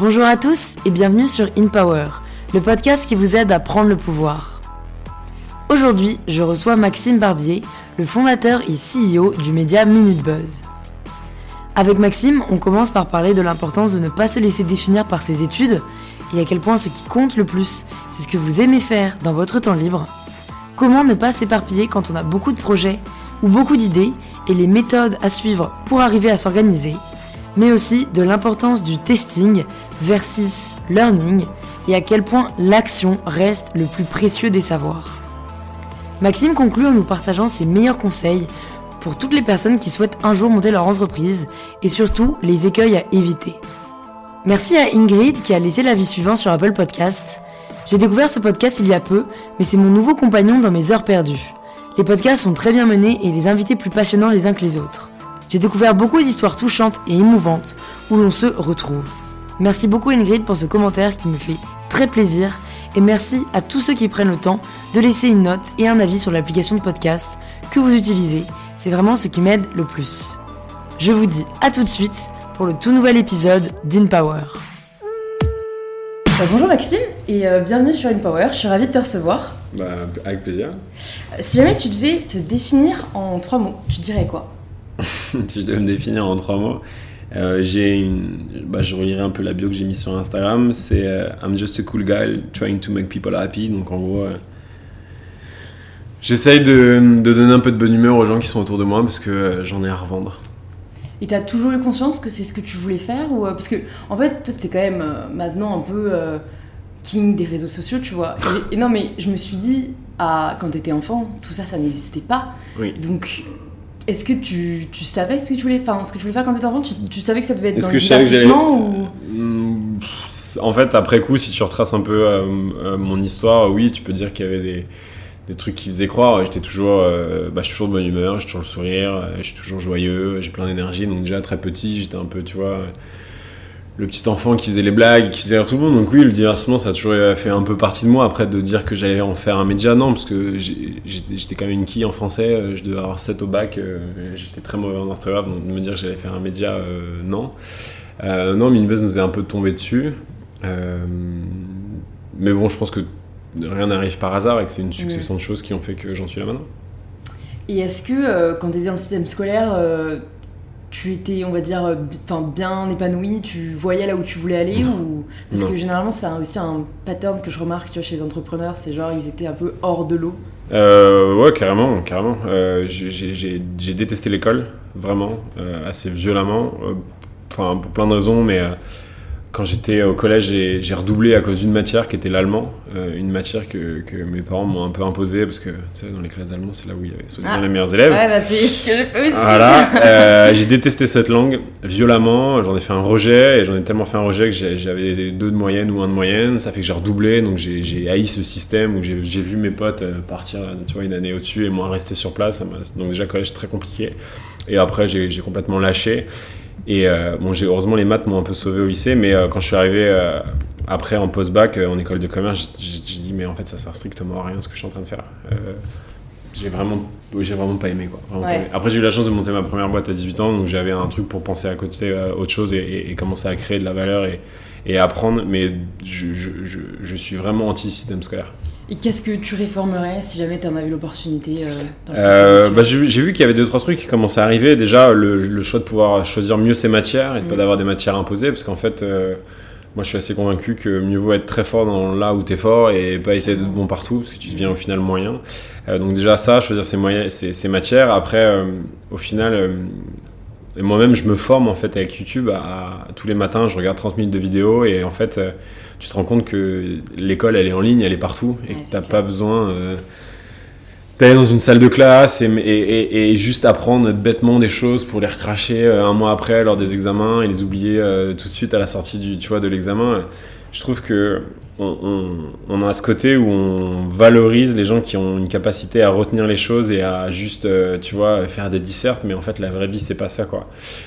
Bonjour à tous et bienvenue sur In Power, le podcast qui vous aide à prendre le pouvoir. Aujourd'hui, je reçois Maxime Barbier, le fondateur et CEO du média Minute Buzz. Avec Maxime, on commence par parler de l'importance de ne pas se laisser définir par ses études et à quel point ce qui compte le plus, c'est ce que vous aimez faire dans votre temps libre. Comment ne pas s'éparpiller quand on a beaucoup de projets ou beaucoup d'idées et les méthodes à suivre pour arriver à s'organiser, mais aussi de l'importance du testing versus learning et à quel point l'action reste le plus précieux des savoirs. Maxime conclut en nous partageant ses meilleurs conseils pour toutes les personnes qui souhaitent un jour monter leur entreprise et surtout les écueils à éviter. Merci à Ingrid qui a laissé l'avis suivant sur Apple Podcast. J'ai découvert ce podcast il y a peu, mais c'est mon nouveau compagnon dans mes heures perdues. Les podcasts sont très bien menés et les invités plus passionnants les uns que les autres. J'ai découvert beaucoup d'histoires touchantes et émouvantes où l'on se retrouve. Merci beaucoup Ingrid pour ce commentaire qui me fait très plaisir et merci à tous ceux qui prennent le temps de laisser une note et un avis sur l'application de podcast que vous utilisez. C'est vraiment ce qui m'aide le plus. Je vous dis à tout de suite pour le tout nouvel épisode d'InPower. Bah, bonjour Maxime et euh, bienvenue sur InPower, je suis ravie de te recevoir. Bah, avec plaisir. Si jamais tu devais te définir en trois mots, tu dirais quoi? Si je devais me définir en trois mots, euh, j'ai une, bah, je relirai un peu la bio que j'ai mise sur Instagram. C'est euh, I'm just a cool guy trying to make people happy. Donc en gros, euh, j'essaye de, de donner un peu de bonne humeur aux gens qui sont autour de moi parce que j'en ai à revendre. Et t'as toujours eu conscience que c'est ce que tu voulais faire ou parce que en fait toi t'es quand même maintenant un peu king des réseaux sociaux tu vois et, et non mais je me suis dit à, quand t'étais enfant tout ça ça n'existait pas Oui. donc est-ce que tu, tu savais ce que tu voulais enfin ce que tu voulais faire quand t'étais enfant tu, tu savais que ça devait être dans que le divertissement ou pff, En fait, après coup, si tu retraces un peu euh, euh, mon histoire, oui, tu peux dire qu'il y avait des, des trucs qui faisaient croire. J'étais toujours, euh, bah, je suis toujours de bonne humeur, j'ai toujours le sourire, je suis toujours joyeux, j'ai plein d'énergie. Donc déjà très petit, j'étais un peu, tu vois, le petit enfant qui faisait les blagues, qui faisait rire tout le monde. Donc oui, le divertissement, ça a toujours fait un peu partie de moi. Après, de dire que j'allais en faire un média, non, parce que j'étais quand même une quille en français, euh, je devais avoir 7 au bac, euh, j'étais très mauvais en orthographe, donc de me dire que j'allais faire un média, euh, non. Euh, non, Minibuzz nous est un peu tombé dessus. Euh, mais bon, je pense que rien n'arrive par hasard et que c'est une succession de choses qui ont fait que j'en suis là maintenant. et est-ce que quand t'étais dans le système scolaire tu étais on va dire euh, bien épanoui tu voyais là où tu voulais aller ou? Parce Non. que généralement c'est aussi un pattern que je remarque tu vois, chez les entrepreneurs c'est genre ils étaient un peu hors de l'eau Euh, ouais, carrément, carrément. Euh, j'ai- détesté l'école, vraiment, euh, assez violemment. Enfin, pour plein de raisons, mais quand j'étais au collège, j'ai redoublé à cause d'une matière qui était l'allemand. Euh, une matière que, que mes parents m'ont un peu imposée, parce que, tu sais, dans les classes d'allemand, c'est là où il y avait soi-disant Ah. les meilleurs élèves. Ouais, bah c'est ce que j'ai fait aussi. Voilà, euh, j'ai détesté cette langue violemment. J'en ai fait un rejet et j'en ai tellement fait un rejet que j'avais deux de moyenne ou un de moyenne. Ça fait que j'ai redoublé, donc j'ai haï ce système où j'ai vu mes potes euh, partir, tu vois, une année au-dessus et moi rester sur place. Donc déjà collège très compliqué. Et après j'ai complètement lâché. Et euh, bon, j'ai heureusement les maths m'ont un peu sauvé au lycée, mais euh, quand je suis arrivé euh, après en post-bac en école de commerce, j'ai dit mais en fait ça sert strictement à rien ce que je suis en train de faire. J'ai vraiment j'ai vraiment pas aimé quoi vraiment pas Ouais. aimé. après j'ai eu la chance de monter ma première boîte à 18 ans donc j'avais un truc pour penser à côté autre chose et, et- et commencer à créer de la valeur et, et apprendre mais je, je, je, je suis vraiment anti système scolaire Et qu'est-ce que tu réformerais si jamais tu en avais l'opportunité euh, dans le Euh, bah, j'ai vu- qu'il y avait deux trois trucs qui commençaient à arriver. Déjà le, le choix de pouvoir choisir mieux ses matières et de pas Mhm. d'avoir des matières imposées parce qu'en fait euh, moi je suis assez convaincu que mieux vaut être très fort dans là où tu es fort et pas essayer d'être bon partout parce que tu deviens au final moyen. Euh, donc déjà ça choisir ses, moyens, ses, ses matières. Après au final et moi-même je me forme en fait avec YouTube à, à- tous les matins je regarde 30 minutes de vidéos et en fait euh, tu te rends compte que l'école elle est en ligne elle est partout et Ouais, que t'as pas besoin euh, d'aller dans une salle de classe et, et- et- et juste apprendre bêtement des choses pour les recracher euh, un mois après lors des examens et les oublier euh, tout de suite à la sortie du, tu vois, de l'examen. Je trouve que on, a ce côté où on valorise les gens qui ont une capacité à retenir les choses et à juste, euh, tu vois, faire des dissertes, mais en fait, la vraie vie, c'est pas ça, quoi.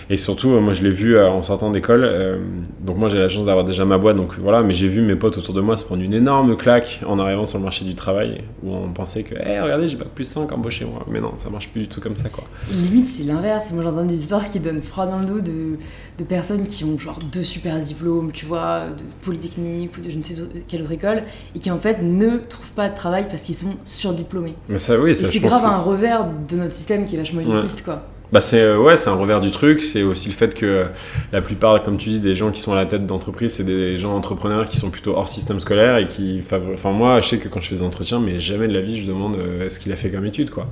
Et surtout, euh, moi, je l'ai vu euh, en sortant d'école. donc, moi, j'ai la chance d'avoir déjà ma boîte, donc voilà, mais j'ai vu mes potes autour de moi se prendre une énorme claque en arrivant sur le marché du travail, où on pensait que, hé, regardez, j'ai pas plus 5 embauché moi. Mais non, ça marche plus du tout comme ça, quoi. Limite, c'est l'inverse. Moi, j'entends des histoires qui donnent froid dans le dos de, de personnes qui ont genre deux super diplômes, tu vois, de Polytechnique ou de je ne sais quelle autre école et qui en fait ne trouvent pas de travail parce qu'ils sont surdiplômés. Mais ça, oui, c'est grave un revers de notre système qui est vachement élitiste, quoi. Bah c'est euh, ouais, c'est un revers du truc. C'est aussi le fait que la plupart, comme tu dis, des gens qui sont à la tête d'entreprise, c'est des gens entrepreneurs qui sont plutôt hors système scolaire et qui, enfin moi, je sais que quand je fais des entretiens, mais jamais de la vie, je demande euh, ce qu'il a fait comme étude, quoi.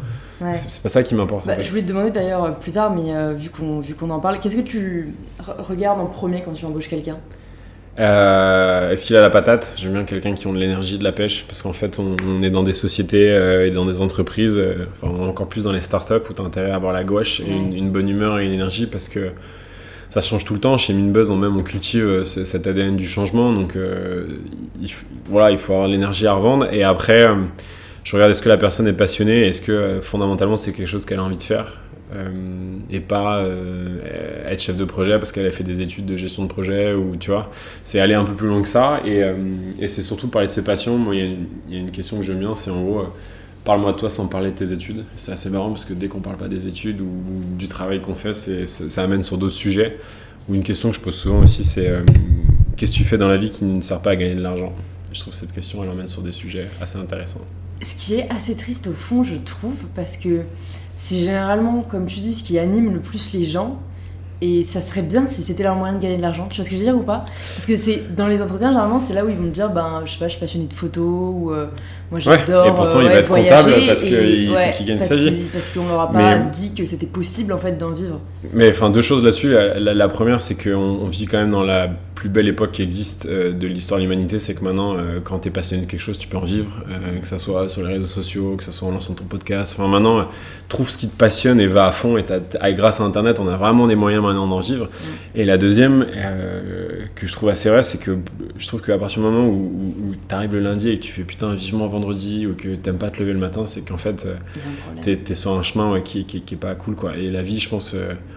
C'est pas ça qui m'importe. Bah, je voulais te demander d'ailleurs euh, plus tard, mais vu qu'on vu qu'on en parle, qu'est-ce que tu regardes en premier quand tu embauches quelqu'un? Euh, est-ce qu'il a la patate? J'aime bien quelqu'un qui a de l'énergie, de la pêche, parce qu'en fait, on, est dans des sociétés euh, et dans des entreprises, euh, enfin encore plus dans les startups où tu as intérêt à avoir la gouache et une, bonne humeur et une énergie, parce que ça change tout le temps. Chez Minbuzz, on même on cultive cet ADN du changement, donc il, voilà, il faut avoir l'énergie à revendre. Et après, je regarde est-ce que la personne est passionnée, est-ce que fondamentalement c'est quelque chose qu'elle a envie de faire? Euh, et pas euh, être chef de projet parce qu'elle a fait des études de gestion de projet ou tu vois. C'est aller un peu plus loin que ça et, euh, c'est surtout parler de ses passions. Moi il y, a une question que j'aime bien c'est en gros parle-moi de toi sans parler de tes études. C'est assez marrant parce que dès qu'on parle pas des études ou, du travail qu'on fait ça amène sur d'autres sujets. Ou une question que je pose souvent aussi c'est qu'est-ce que tu fais dans la vie qui ne sert pas à gagner de l'argent? Je trouve cette question elle emmène sur des sujets assez intéressants. Ce qui est assez triste au fond je trouve parce que c'est généralement, comme tu dis, ce qui anime le plus les gens. Et ça serait bien si c'était leur moyen de gagner de l'argent. Tu vois ce que je veux dire ou pas? Parce que c'est dans les entretiens, généralement, c'est là où ils vont me dire, ben, je sais pas, je suis passionné de photos ou euh, moi j'adore. et pourtant, il va être comptable parce qu'il faut qu'il gagne sa vie. parce qu'on leur a pas dit que c'était possible en fait d'en vivre. Mais enfin, deux choses là-dessus. La, première, c'est qu'on on vit quand même dans la plus belle époque qui existe euh, de l'histoire de l'humanité, c'est que maintenant, euh, quand tu es passionné de quelque chose, tu peux en vivre, euh, que ça soit sur les réseaux sociaux, que ça soit en lançant ton podcast. Enfin, maintenant, trouve ce qui te passionne et va à fond. Et grâce à Internet, on a vraiment des moyens maintenant d'en vivre. Mm. Et la deuxième, que je trouve assez vrai, c'est que je trouve qu'à partir du moment où, tu arrives le lundi et que tu fais putain vivement vendredi ou que t'aimes pas te lever le matin, c'est qu'en fait, tu es, sur un chemin qui, qui, qui, est pas cool. quoi. Et la vie, je pense,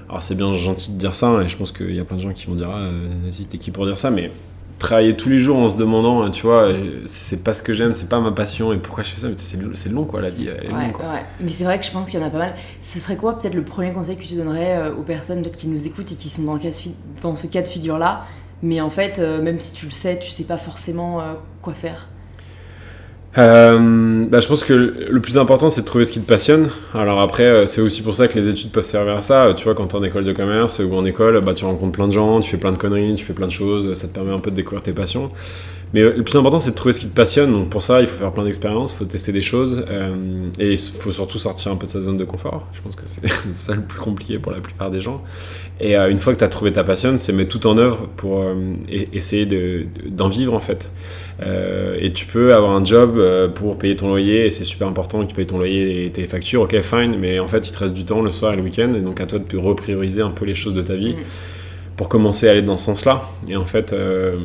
alors c'est bien gentil de dire ça, hein, et je pense qu'il y a plein de gens qui vont dire ah, vas-y, t'es qui pour dire ça, mais travailler tous les jours en se demandant, hein, tu vois, c'est pas ce que j'aime, c'est pas ma passion, et pourquoi je fais ça, c'est long quoi, la vie, elle est ouais, quoi. Ouais. Mais c'est vrai que je pense qu'il y en a pas mal. Ce serait quoi peut-être le premier conseil que tu donnerais euh, aux personnes qui nous écoutent et qui sont dans, dans ce cas de figure-là, mais en fait, euh, même si tu le sais, tu sais pas forcément euh, quoi faire? Euh, bah, je pense que le plus important, c'est de trouver ce qui te passionne. Alors après, euh, c'est aussi pour ça que les études peuvent servir à ça. Tu vois, quand tu es en école de commerce ou en école, bah, tu rencontres plein de gens, tu fais plein de conneries, tu fais plein de choses, ça te permet un peu de découvrir tes passions. Mais euh, le plus important, c'est de trouver ce qui te passionne. Donc pour ça, il faut faire plein d'expériences, il faut tester des choses. et il faut surtout sortir un peu de sa zone de confort. Je pense que c'est ça le plus compliqué pour la plupart des gens. Et une fois que tu as trouvé ta passion, c'est mettre tout en œuvre pour essayer d'en vivre en fait. Euh, et tu peux avoir un job euh, pour payer ton loyer, et c'est super important que tu payes ton loyer et tes factures, ok, fine, mais en fait, il te reste du temps le soir et le week-end, et donc à toi de reprioriser un peu les choses de ta vie pour commencer à aller dans ce sens-là. Et en fait, euh,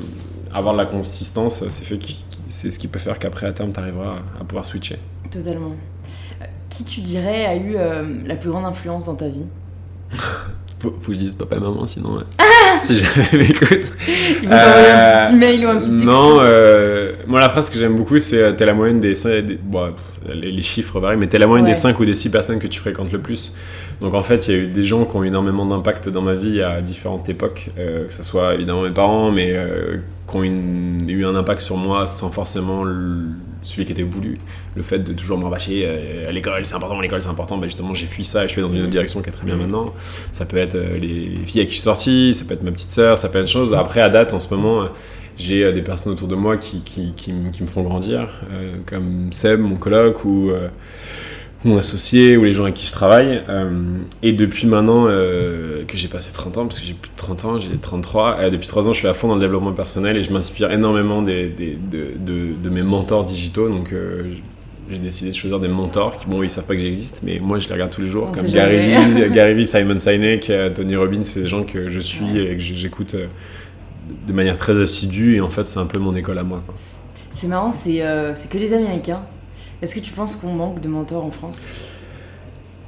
avoir de la consistance, c'est fait c'est ce qui peut faire qu'après, à terme, tu arriveras à pouvoir switcher. Totalement. Qui tu dirais a eu la plus grande influence dans ta vie? faut, faut que je dise papa et maman, sinon, si jamais m'écoute. Ils vont t'envoyer un petit email ou un petit texte. Non, euh, moi la phrase que j'aime beaucoup, c'est euh, t'es la moyenne des, bon, les, chiffres varient, mais t'es la moyenne des 5 ou des 6 personnes que tu fréquentes le plus. Donc en fait, il y a eu des gens qui ont eu énormément d'impact dans ma vie à différentes époques, euh, que ce soit évidemment mes parents, mais qui ont eu un impact sur moi sans forcément celui qui était voulu. Le fait de toujours me rabâcher euh, à l'école, c'est important, l'école, c'est important. Bah, justement, j'ai fui ça et je suis dans une autre direction qui est très bien maintenant. Ça peut être euh, les filles avec qui je suis sorti, ça peut être ma petite sœur, ça peut être une chose. Après, à date, en ce moment, euh, j'ai des personnes autour de moi qui, qui, qui, me font grandir, comme Seb, mon coloc, ou mon associé ou les gens avec qui je travaille. Euh, et depuis maintenant euh, que j'ai passé 30 ans, parce que j'ai plus de 30 ans, j'ai 33, euh, depuis 3 ans je suis à fond dans le développement personnel et je m'inspire énormément des, des, de, de, de, mes mentors digitaux. Donc j'ai décidé de choisir des mentors qui, bon, ils savent pas que j'existe, mais moi je les regarde tous les jours, comme Gary Vee, Gary Vee, Simon Sinek, Tony Robbins, c'est des gens que je suis et que j'écoute de manière très assidue et en fait c'est un peu mon école à moi. C'est marrant, c'est euh, c'est que les Américains. Est-ce que tu penses qu'on manque de mentors en France?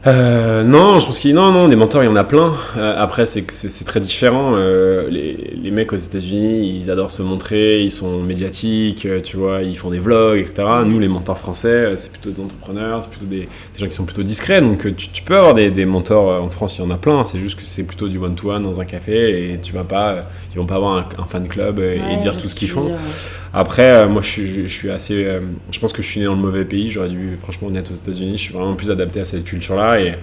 Euh, non, je pense qu'il non, non, des mentors, il y en a plein. Euh, après, c'est que c'est c'est très différent. Euh, les, les mecs aux États-Unis, ils adorent se montrer, ils sont médiatiques, tu vois, ils font des vlogs, etc. Nous, les mentors français, c'est plutôt des entrepreneurs, c'est plutôt des, des gens qui sont plutôt discrets. Donc, tu, tu peux avoir des, des mentors en France, il y en a plein. C'est juste que c'est plutôt du one-to-one dans un café et tu vas pas, ils vont pas avoir un, un fan club et Ouais, dire tout ce qu'ils font. dire, ouais. Après, moi, je suis, je, je suis assez. je pense que je suis né dans le mauvais pays. J'aurais dû, franchement, naître aux États-Unis. Je suis vraiment plus adapté à cette culture-là. Et,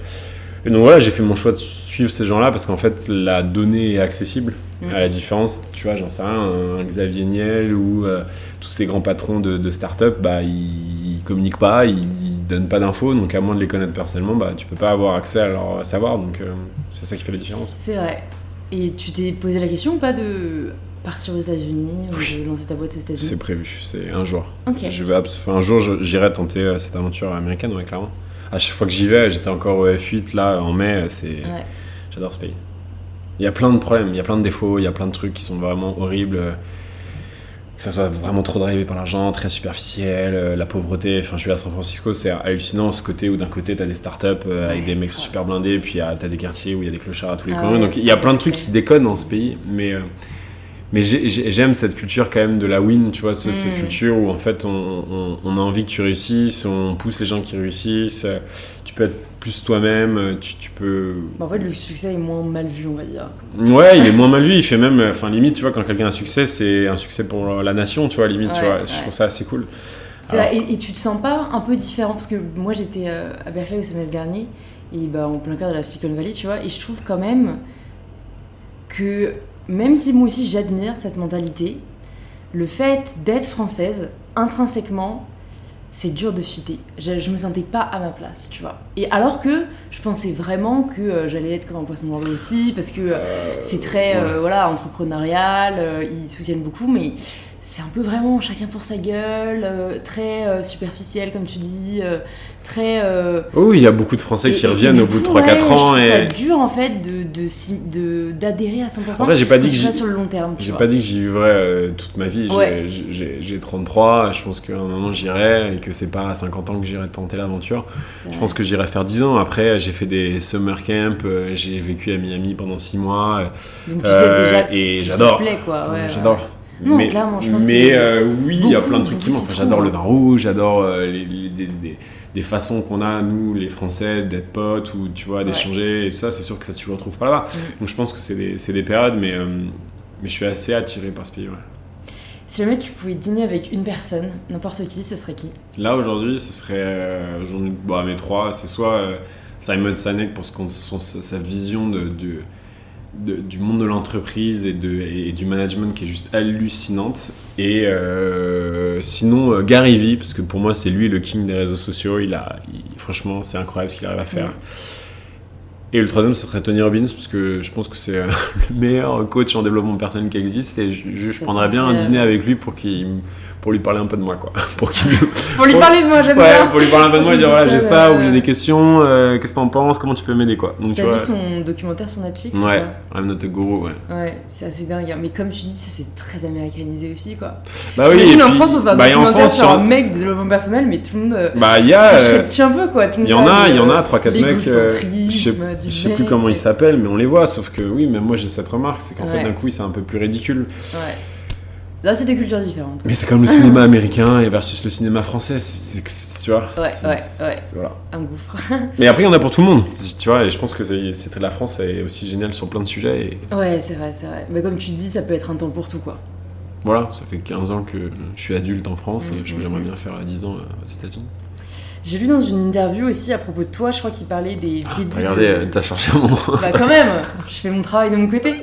et donc voilà, j'ai fait mon choix de suivre ces gens-là parce qu'en fait, la donnée est accessible. Mm. À la différence, tu vois, j'en sais rien, un, Xavier Niel ou euh, tous ces grands patrons de, de start-up, bah, ils, ils communiquent pas, ils, ils donnent pas d'infos. Donc, à moins de les connaître personnellement, bah, tu peux pas avoir accès à leur savoir. Donc, euh, c'est ça qui fait la différence. C'est vrai. Et tu t'es posé la question ou pas de partir aux États-Unis ou de lancer ta boîte aux États-Unis? C'est prévu, c'est un jour. Ok. Je vais un jour, j'irai tenter euh, cette aventure américaine, ouais, clairement. À chaque fois que j'y vais, j'étais encore au F8 là en mai, c'est Ouais. j'adore ce pays. Il y a plein de problèmes, il y a plein de défauts, il y a plein de trucs qui sont vraiment horribles. euh, Que ça soit vraiment trop drivé par l'argent, très superficiel, euh, la pauvreté. Enfin, je suis à San Francisco, c'est hallucinant ce côté où d'un côté t'as des startups euh, avec Ouais, des mecs ouais. super blindés, puis euh, t'as des quartiers où il y a des clochards à tous les Ah coins. Donc il y a plein de trucs qui déconnent dans ce pays, mais. Mais j'ai- j'ai- j'aime cette culture quand même de la win, tu vois, ce- cette Mm. culture où en fait on, on- on a envie que tu réussisses, on pousse les gens qui réussissent, euh, tu peux être plus toi-même, euh, tu, tu peux... Bah, en fait, le succès est moins mal vu, on va dire. Ouais, il est moins mal vu, il fait même, enfin limite, tu vois, quand quelqu'un a un succès, c'est un succès pour la nation, tu vois, limite, tu vois, ouais. je trouve ça assez cool. C'est Alors- vrai, et, et tu te sens pas un peu différent? Parce que moi j'étais euh, à Berkeley le semestre dernier, et bah, en plein cœur de la Silicon Valley, tu vois, et je trouve quand même que même si moi aussi j'admire cette mentalité, le fait d'être française, intrinsèquement, c'est dur de fitter. Je, je me sentais pas à ma place, tu vois. Et alors que je pensais vraiment que euh, j'allais être comme un poisson dans l'eau aussi, parce que euh, c'est très ouais. euh, voilà entrepreneurial, ils soutiennent beaucoup, mais c'est un peu vraiment chacun pour sa gueule, euh, très euh, superficiel comme tu dis, euh, très. euh, Oh oui, il y a beaucoup de Français et- qui et- et reviennent du au bout de coup, 3-4 ouais, ans Je trouve ça et... dur en fait de de de- d'adhérer à 100%. En vrai, j'ai pas dit et que sur le long terme. J'ai pas dit que j'y vivrais euh, toute ma vie. J'ai- Ouais. J'ai j'ai 33, je pense qu'à un moment j'irai et que c'est pas à 50 ans que j'irai tenter l'aventure. Je pense que j'irai faire 10 ans. Après, j'ai fait des summer camps, euh, j'ai vécu à Miami pendant 6 mois. Donc tu sais déjà et j'adore. j'adore. Non, mais clairement, je pense mais que euh, oui, il y a plein de trucs qui manquent. Enfin, j'adore le vin rouge, j'adore euh, les, les- des, façons qu'on a, nous, les Français, d'être potes ou tu vois, d'échanger et tout ça. C'est sûr que ça, tu le retrouves pas là-bas. Donc je pense que c'est des, des périodes, mais, euh, mais je suis assez attiré par ce pays. ouais. Si jamais tu pouvais dîner avec une personne, n'importe qui, ce serait qui? Là aujourd'hui, ce serait euh, j'en ai- bon, mes trois, c'est soit euh, Simon Sinek pour ce son- sa, sa vision de, de- du monde de l'entreprise et, et du management qui est juste hallucinante. Et euh, sinon euh, Gary Vee parce que pour moi c'est lui le king des réseaux sociaux. Il a, franchement, c'est incroyable ce qu'il arrive à faire. Et le troisième, ce serait Tony Robbins, parce que je pense que c'est euh, le meilleur coach en développement personnel qui existe. Et je, je- je Ça prendrais bien un dîner avec lui pour, qu'il, pour lui parler un peu de moi, quoi. Pour Pour lui parler de moi, j'aime Ouais, bien. pour lui parler un peu de moi et dire voilà, j'ai ça, ou j'ai euh, des questions, euh, qu'est-ce que t'en penses, comment tu peux m'aider, quoi. Donc tu vois. vu son documentaire sur Netflix ou Ouais, I'm not a guru, ouais. Ouais, c'est assez dingue. hein. Mais comme tu dis, ça c'est très américanisé aussi quoi. Bah et en France on fait un bah, documentaire France, sur un mec de développement personnel, mais tout le monde. euh, Bah, il y a. euh, dessus un peu quoi. Il y en a, il y en a 3-4 mecs. Je sais, l'égocentrisme du je sais plus comment ils s'appellent, mais on les voit. Sauf que oui, même moi j'ai cette remarque, c'est qu'en fait d'un coup c'est un peu plus ridicule. Ouais. Là c'est des cultures différentes. Mais c'est comme le cinéma américain et versus le cinéma français, c'est, tu vois. Ouais, ouais, ouais. Voilà. Un gouffre. Mais après il y en a pour tout le monde, tu vois. Et je pense que la France est aussi géniale sur plein de sujets. Et Ouais, c'est vrai, c'est vrai. Mais comme tu dis, ça peut être un temps pour tout quoi. voilà, ça fait 15 ans que je suis adulte en France et je Mhm. j'aimerais bien faire 10 ans euh, aux États-Unis. J'ai lu dans une interview aussi à propos de toi, je crois qu'il parlait des. Ah, de- euh, t'as cherché mon. Bah quand même, je fais mon travail de mon côté.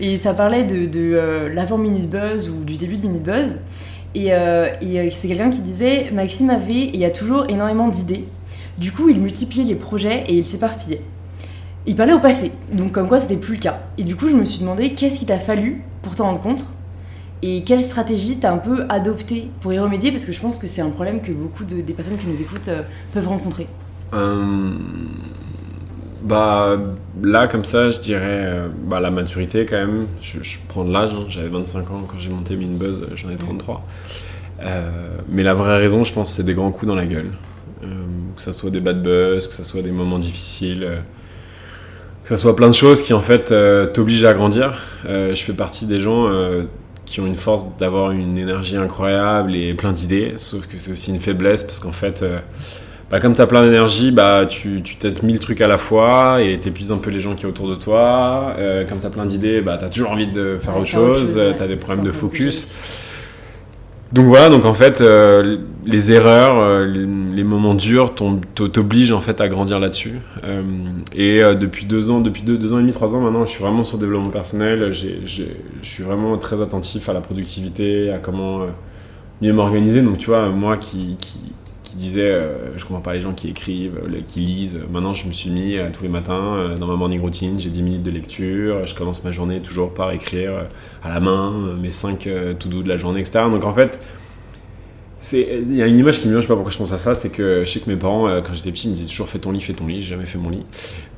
Et ça parlait de, de euh, l'avant Minute Buzz ou du début de Minute Buzz. Et, euh, et, euh, c'est quelqu'un qui disait Maxime avait et il y a toujours énormément d'idées. Du coup, il multipliait les projets et il s'éparpillait. Il parlait au passé, donc comme quoi c'était plus le cas. Et du coup, je me suis demandé qu'est-ce qu'il t'a fallu pour t'en rendre compte? Et quelle stratégie t'as un peu adoptée pour y remédier? Parce que je pense que c'est un problème que beaucoup de, des personnes qui nous écoutent euh, peuvent rencontrer. Euh, bah là comme ça je dirais euh, bah, la maturité quand même je, je prends de l'âge hein. j'avais 25 ans quand j'ai monté Minbuzz j'en ai 33 mais la vraie raison, je pense, c'est des grands coups dans la gueule. que ça soit des bad buzz, que ça soit des moments difficiles que ça soit plein de choses qui en fait t'obligent à grandir. je fais partie des gens qui ont une force d'avoir une énergie incroyable et plein d'idées, sauf que c'est aussi une faiblesse parce qu'en fait, euh, bah, comme tu as plein d'énergie, bah, tu, tu testes mille trucs à la fois et t'épuises un peu les gens qui sont autour de toi. Euh, comme tu as plein d'idées, bah, tu as toujours envie de faire autre chose, tu as des problèmes de focus. Donc voilà, donc en fait, euh, les erreurs, euh, les, moments durs t'obligent en fait à grandir là-dessus. Euh, et depuis deux ans, depuis deux, ans et demi, trois ans maintenant, je suis vraiment sur le développement personnel. je suis vraiment très attentif à la productivité, à comment mieux m'organiser. Donc tu vois, moi qui, qui, qui disait euh, je comprends pas les gens qui écrivent, euh, qui lisent. Maintenant, je me suis mis euh, tous les matins dans ma morning routine, j'ai 10 minutes de lecture, je commence ma journée toujours par écrire à la main mes 5 to do de la journée, etc. Donc en fait, il y a une image qui me vient, je sais pas pourquoi je pense à ça, c'est que je sais que mes parents, quand j'étais petit, ils me disaient toujours fais ton lit, fais ton lit, j'ai jamais fait mon lit.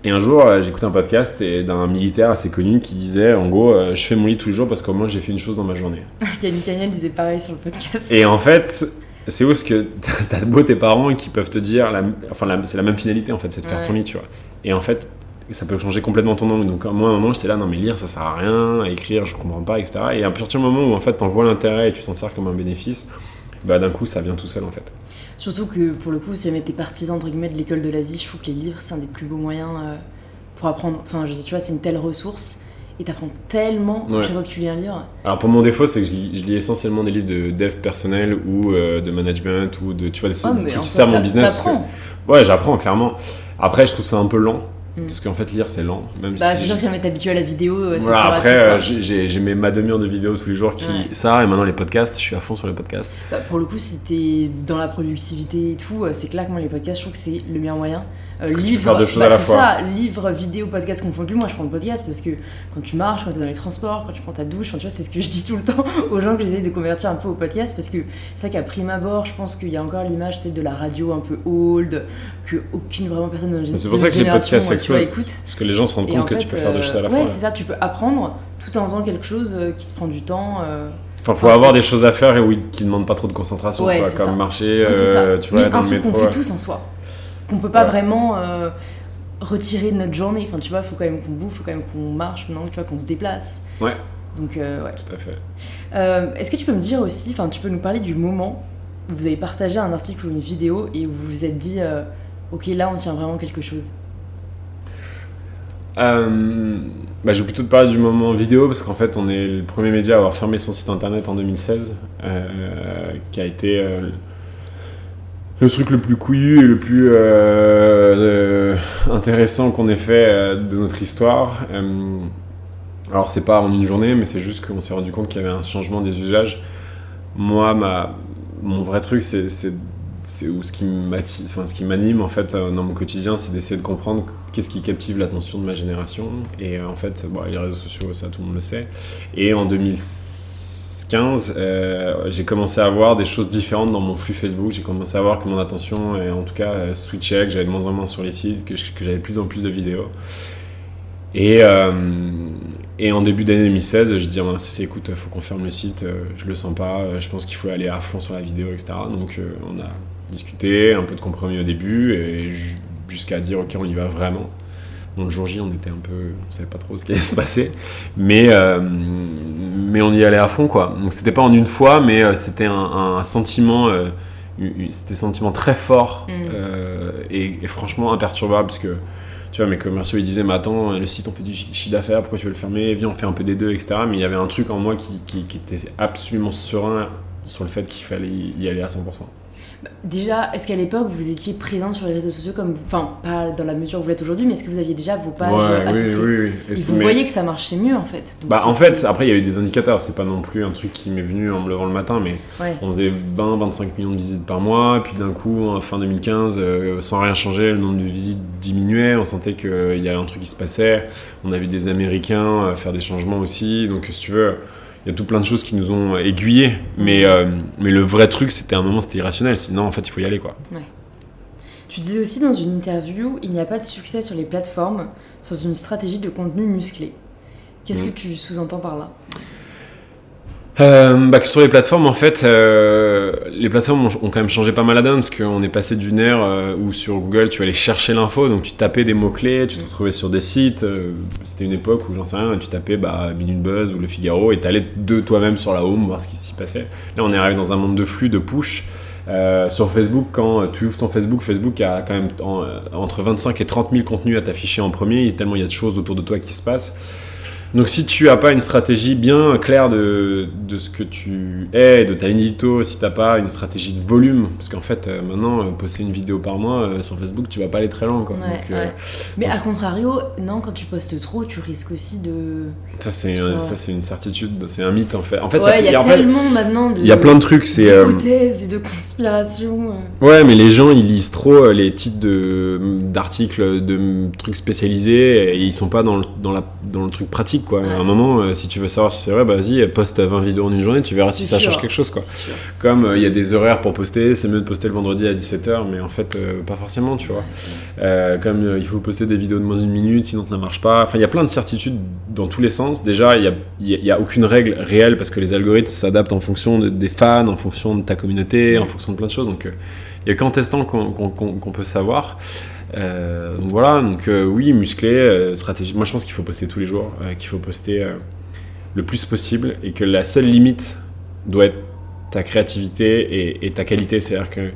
Et un jour, écouté un podcast d'un militaire assez connu qui disait en gros, je fais mon lit tous les jours parce qu'au moins j'ai fait une chose dans ma journée. Yannick Cagnel disait pareil sur le podcast. Et en fait, c'est où ce que t'as beau tes parents qui peuvent te dire, enfin c'est la même finalité en fait, c'est de faire ton lit, tu vois. Et en fait, ça peut changer complètement ton angle. Donc moi à un moment j'étais là, non mais lire ça sert à rien, écrire je comprends pas, etc. Et à partir du moment où en fait t'en vois l'intérêt et tu t'en sers comme un bénéfice, bah d'un coup ça vient tout seul en fait. Surtout que pour le coup, si jamais t'es partisan entre guillemets de l'école de la vie, je trouve que les livres c'est un des plus beaux moyens euh, pour apprendre. Enfin, je, tu vois, c'est une telle ressource et t'apprends tellement chaque fois que tu lis un livre. Alors pour mon défaut, c'est que je lis, essentiellement des livres de dev personnel ou euh, de management ou de tu vois des oh, trucs qui servent mon business. Ouais, j'apprends clairement. Après, je trouve ça un peu lent. Mm. Parce qu'en fait, lire, c'est lent. Même bah, c'est sûr que jamais habitué à la vidéo. Euh, voilà, après, euh, j'ai mes ma demi-heure de vidéos tous les jours qui. Ça, et maintenant les podcasts, je suis à fond sur les podcasts. Bah, pour le coup, si t'es dans la productivité et tout, c'est clair que moi, les podcasts, je trouve que c'est le meilleur moyen. Euh, livre, bah, c'est ça, livre, vidéo, podcast confondu. Moi, je prends le podcast parce que quand tu marches, quand tu es dans les transports, quand tu prends ta douche, tu vois, c'est ce que je dis tout le temps aux gens que j'essaie de convertir un peu au podcast parce que c'est vrai qu'à prime abord, je pense qu'il y a encore l'image de la radio un peu old, que aucune vraiment personne dans C'est pour ça que les podcasts s'explosent. Parce que les gens se rendent compte que tu peux faire deux choses à la euh, fois. Ouais, c'est ça, tu peux apprendre tout en faisant quelque chose euh, qui te prend du temps. Enfin, faut avoir des choses à faire et oui, qui ne demandent pas trop de concentration, comme marcher, tu vois, dans le métro. qu'on fait tous en soi qu'on peut pas vraiment euh, retirer de notre journée. Enfin, tu vois, il faut quand même qu'on bouffe, il faut quand même qu'on marche, non, tu vois, qu'on se déplace. Ouais. Donc, euh, ouais. Tout à fait. Euh, est-ce que tu peux me dire aussi, enfin, tu peux nous parler du moment où vous avez partagé un article ou une vidéo et où vous vous êtes dit, ok, là, on tient vraiment quelque chose bah, je vais plutôt te parler du moment vidéo parce qu'en fait on est le premier média à avoir fermé son site internet en 2016 qui a été le truc le plus couillu et le plus euh, euh, intéressant qu'on ait fait euh, de notre histoire. alors c'est pas en une journée, mais c'est juste qu'on s'est rendu compte qu'il y avait un changement des usages. Moi, ma, mon vrai truc, c'est ou ce qui enfin, ce qui m'anime en fait dans mon quotidien, c'est d'essayer de comprendre qu'est-ce qui captive l'attention de ma génération. Et en fait, les réseaux sociaux, ça tout le monde le sait. Et en 2006 15, euh, j'ai commencé à voir des choses différentes dans mon flux Facebook. J'ai commencé à voir que mon attention, et en tout cas, euh, switchait, que j'avais de moins en moins sur les sites, que, j'avais plus en plus de vidéos. Et, euh, et en début d'année 2016, je dis, c'est écoute, il faut qu'on ferme le site, je le sens pas, je pense qu'il faut aller à fond sur la vidéo, etc. Donc on a discuté, un peu de compromis au début, et jusqu'à dire, ok, on y va vraiment. Bon, le jour J, on était un peu, on savait pas trop ce qui allait se passer, mais euh, mais on y allait à fond quoi. Donc c'était pas en une fois, mais euh, c'était un, sentiment, euh, c'était un sentiment très fort mm. et, franchement imperturbable parce que tu vois, mes commerciaux ils disaient mais attends, le site on fait du chiffre d'affaires, pourquoi tu veux le fermer? Viens, on fait un peu des deux, etc. Mais il y avait un truc en moi qui, qui, qui était absolument serein sur le fait qu'il fallait y aller à 100%. Déjà, est-ce qu'à l'époque vous étiez présent sur les réseaux sociaux comme enfin pas dans la mesure où vous l'êtes aujourd'hui, mais est-ce que vous aviez déjà vos pages ouais, Oui, oui, oui. Et, vous voyez que ça marchait mieux en fait. bah en fait, après il y a eu des indicateurs. C'est pas non plus un truc qui m'est venu en me levant le matin, mais on faisait 20-25 millions de visites par mois, puis d'un coup, fin 2015, euh, sans rien changer, le nombre de visites diminuait. On sentait qu'il y avait un truc qui se passait. On a vu des Américains euh, faire des changements aussi. Donc si tu veux il y a tout plein de choses qui nous ont aiguillés. Mais, euh, mais le vrai truc, c'était un moment, c'était irrationnel. Sinon, en fait, il faut y aller, quoi. Ouais. Tu disais aussi dans une interview, il n'y a pas de succès sur les plateformes sans une stratégie de contenu musclé. Qu'est-ce que mm. tu sous-entends par là? Euh, bah, sur les plateformes, en fait, euh, les plateformes ont, quand même changé pas mal la donne parce qu'on est passé d'une ère euh, où sur Google tu allais chercher l'info, donc tu tapais des mots-clés, tu te retrouvais sur des sites. C'était une époque où j'en sais rien, tu tapais bah, Minute Buzz ou Le Figaro et t'allais de toi-même sur la home voir ce qui s'y passait. Là, on est arrivé dans un monde de flux, de push. Sur Facebook, quand tu ouvres ton Facebook, Facebook a quand même en- entre 25 et 30 000 contenus à t'afficher en premier, tellement il y a de choses autour de toi qui se passent. Donc si tu as pas une stratégie bien claire de, de ce que tu es, de ta édito, si t'as pas une stratégie de volume, parce qu'en fait euh, maintenant euh, poster une vidéo par mois euh, sur Facebook, tu vas pas aller très loin quoi. Ouais, Donc, ouais. Mais donc à contrario, non, quand tu postes trop, tu risques aussi de. ça c'est Ouais. ça c'est une certitude, c'est un mythe en fait. En fait, ouais, il y a fait, tellement maintenant de. il y a plein de trucs, c'est d'hypothèses et de conspirations. Ouais, mais les gens ils lisent trop les titres de d'articles, de trucs spécialisés et ils sont pas dans le, dans la, dans le truc pratique quoi. À un moment, euh, si tu veux savoir si c'est vrai, bah vas-y, poste 20 vidéos en une journée, tu verras si ça sûr, change quelque chose quoi. Comme euh, il y a des horaires pour poster, c'est mieux de poster le vendredi à 17h, mais en fait, euh, pas forcément, tu vois. Euh, comme euh, il faut poster des vidéos de moins d'une minute, sinon ça ne marche pas. Enfin, il y a plein de certitudes dans tous les sens. Déjà, il n'y a, y a- aucune règle réelle parce que les algorithmes s'adaptent en fonction de- des fans, en fonction de ta communauté, en fonction de plein de choses. Donc, euh, il n'y a qu'en testant qu'on peut savoir. Euh, donc voilà, donc euh, oui, musclé, euh, stratégie. Moi, je pense qu'il faut poster tous les jours, euh, qu'il faut poster le plus possible et que la seule limite doit être ta créativité et, ta qualité. C'est-à-dire que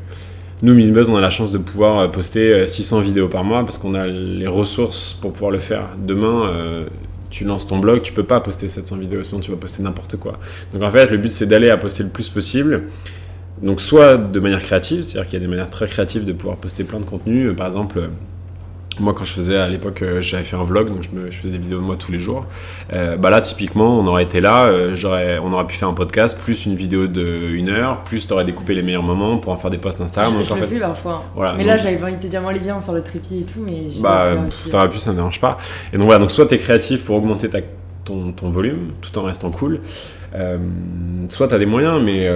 nous, Minibuzz, on a la chance de pouvoir poster euh, 600 vidéos par mois parce qu'on a les ressources pour pouvoir le faire. Demain, tu lances ton blog, tu peux pas poster 700 vidéos, sinon tu vas poster n'importe quoi. Donc en fait, le but, c'est d'aller à poster le plus possible. Donc soit de manière créative, c'est-à-dire qu'il y a des manières très créatives de pouvoir poster plein de contenu. Euh, Par exemple, euh, moi quand je faisais à l'époque, euh, j'avais fait un vlog, donc je, me, je faisais des vidéos de moi tous les jours. Euh, bah là, typiquement, on aurait été là, euh, j'aurais, on aurait pu faire un podcast, plus une vidéo de une heure, plus t'aurais découpé les meilleurs moments pour en faire des posts Instagram. je je le fait, fais parfois. voilà, mais là, j'avais envie de te dire, moi, les biens, on sort le trépied et tout, mais je bah, t'aurais pu, ça ne dérange pas. Et donc voilà, donc soit t'es créatif pour augmenter ta, ton, ton volume, tout en restant cool, euh, soit t'as des moyens, mais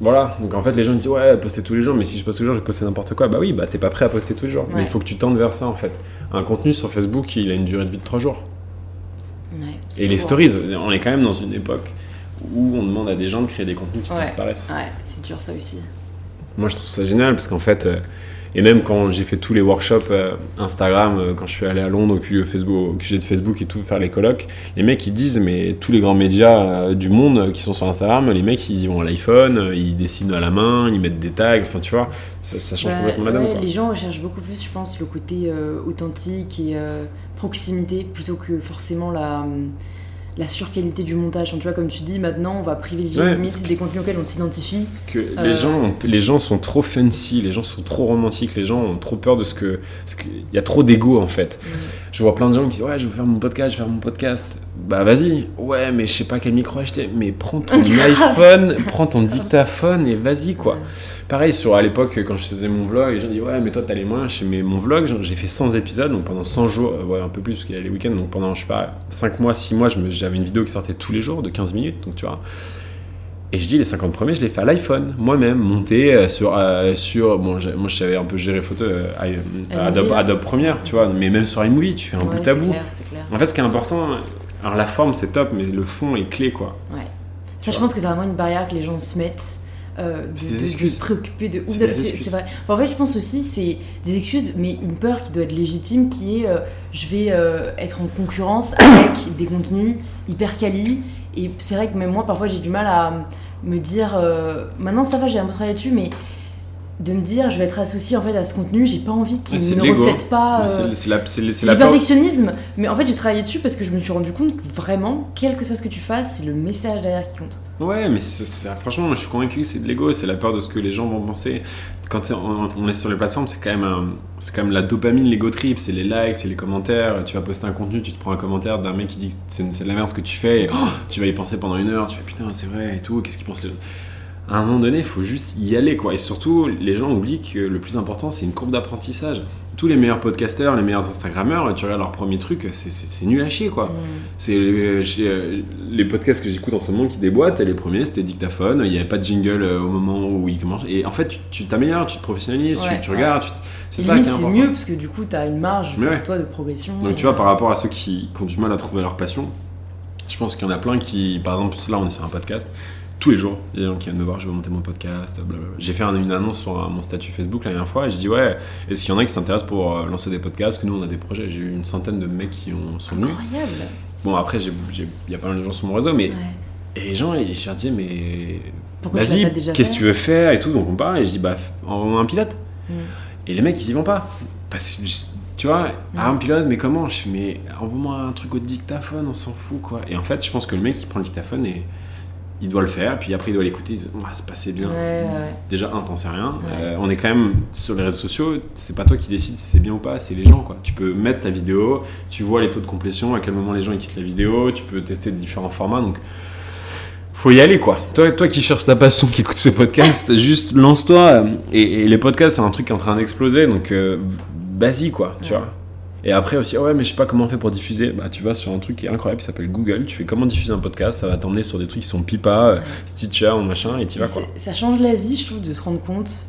voilà. Donc en fait, les gens disent ouais, poster tous les jours, mais si je poste tous les jours, je vais poster n'importe quoi. Bah oui, bah t'es pas prêt à poster tous les jours. Mais il faut que tu tendes vers ça en fait. Un contenu sur Facebook, il a une durée de vie de 3 jours. Ouais, Et les stories, on est quand même dans une époque où on demande à des gens de créer des contenus qui Ouais. disparaissent. Ouais, c'est dur ça aussi. Moi, je trouve ça génial parce qu'en fait, euh, et même quand j'ai fait tous les workshops euh, Instagram, euh, quand je suis allé à Londres au QG, Facebook, au QG de Facebook et tout, faire les colloques, les mecs ils disent, mais tous les grands médias euh, du monde qui sont sur Instagram, les mecs ils y vont à l'iPhone, ils dessinent à la main, ils mettent des tags, enfin tu vois, ça, ça change Bah, complètement la donne. ouais, les gens recherchent beaucoup plus, je pense, le côté authentique et proximité plutôt que forcément la, hum, la surqualité du montage. Tu vois, comme tu dis, maintenant, on va privilégier Ouais, limite des contenus auxquels on s'identifie. Que Euh. les, gens, les gens sont trop fancy, les gens sont trop romantiques, les gens ont trop peur de ce que. Il y a trop d'ego en fait. Je vois plein de gens qui disent Ouais, je veux faire mon podcast, je veux faire mon podcast. Bah vas-y, ouais, mais je sais pas quel micro acheter. Mais prends ton iPhone, prends ton dictaphone et vas-y quoi. Ouais. Pareil, sur, à l'époque, quand je faisais mon vlog, les gens disaient Ouais, mais toi t'as les moyens. Je fais, mais mon vlog, j'ai fait 100 épisodes, donc pendant 100 jours, euh, ouais, un peu plus parce qu'il y a les week-ends, donc pendant, je sais pas, 5 mois, 6 mois, j'avais une vidéo qui sortait tous les jours de 15 minutes, donc tu vois. Et je dis, les 50 premiers, je les fais à l'iPhone, moi-même, monté euh, sur, euh, sur. Bon, moi je savais un peu gérer photo, euh, Adobe. Adobe Premiere, tu vois, mais même sur iMovie, tu fais un Ouais, bout à c'est bout. clair, c'est clair. En fait, ce qui est important, alors la forme c'est top, mais le fond est clé quoi. Ouais. Tu Ça, je vois. pense que c'est vraiment une barrière que les gens se mettent. euh, de, des de- se préoccuper de ouf. C'est vrai. Enfin, en fait, je pense aussi c'est des excuses, mais une peur qui doit être légitime, qui est euh, je vais euh, être en concurrence avec des contenus hyper quali. Et c'est vrai que même moi, parfois, j'ai du mal à me dire. maintenant, ça va, j'ai un peu travaillé dessus, mais de me dire je vais être associée en fait à ce contenu, j'ai pas envie qu'il ne reflète pas. Mais euh, c'est- le- perfectionnisme, mais en fait j'ai travaillé dessus parce que je me suis rendu compte que vraiment, quel que soit ce que tu fasses, c'est le message derrière qui compte. Ouais, mais franchement, moi je suis convaincu que c'est de l'ego, c'est la peur de ce que les gens vont penser. Quand on, on est sur les plateformes, c'est quand même un- quand même la dopamine, l'ego trip, c'est les likes, c'est les commentaires. Tu vas poster un contenu, tu te prends un commentaire d'un mec qui dit que c'est c'est de la merde ce que tu fais, et oh, tu vas y penser pendant une heure, tu fais putain c'est vrai et tout, qu'est-ce qu'ils pensent les gens? À un moment donné, il faut juste y aller quoi. Et surtout, les gens oublient que le plus important, c'est une courbe d'apprentissage. Tous les meilleurs podcasteurs, les meilleurs Instagrammeurs, tu regardes leur premier truc, c'est- nul à chier quoi. C'est euh, euh, les podcasts que j'écoute en ce moment qui déboîtent, et les premiers c'était dictaphone, il n'y avait pas de jingle euh, au moment où ils commencent. Et en fait, tu- tu t'améliores, tu te professionnalises, tu- Ouais, tu, ouais. regardes, tu- c'est ça Limite, qui est c'est mieux parce que du coup, t'as une marge pour ouais. toi de progression. Donc et- tu vois, par rapport à ceux qui, qui ont du mal à trouver leur passion, Je pense qu'il y en a plein qui, par exemple, là on est sur un podcast, tous les jours, il y a des gens qui viennent me voir, je veux monter mon podcast, blablabla. J'ai fait un- une annonce sur un- mon statut Facebook la dernière fois et je dis ouais, est-ce qu'il y en a qui s'intéressent pour euh, lancer des podcasts? Que nous on a des projets. J'ai eu une centaine de mecs qui ont, sont venus. Incroyable. Bon après, il y a pas mal de gens sur mon réseau, mais Ouais. et les gens, ils- je leur mais Pourquoi vas-y, qu'est-ce que tu veux faire et tout? Donc on parle et je dis bah f- envoie-moi un pilote. Mm. Et les mecs ils y vont pas parce que tu vois, ah, un pilote, mais comment? Je fais, mais envoie-moi un truc au dictaphone, on s'en fout quoi. Et en fait, je pense que le mec il prend le dictaphone et il doit le faire, puis après il doit l'écouter, il se dit, ah, c'est passé bien. Ouais, ouais. Déjà, un, t'en sais rien. Ouais. Euh, on est quand même sur les réseaux sociaux, c'est pas toi qui décides si c'est bien ou pas, c'est les gens quoi. Tu peux mettre ta vidéo, tu vois les taux de complétion, à quel moment les gens ils quittent la vidéo, tu peux tester différents formats donc. Faut y aller quoi. Toi, toi qui cherches ta passion, qui écoute ce podcast, juste lance-toi. Et, et les podcasts, c'est un truc qui est en train d'exploser, donc euh, vas-y quoi, tu vois. Et après aussi, ouais, mais je sais pas comment on fait pour diffuser. Bah, tu vas sur un truc qui est incroyable, qui s'appelle Google. Tu fais comment diffuser un podcast, ça va t'emmener sur des trucs qui sont pipa, euh, Stitcher machin, et tu vas quoi. Ça change la vie, je trouve, de se rendre compte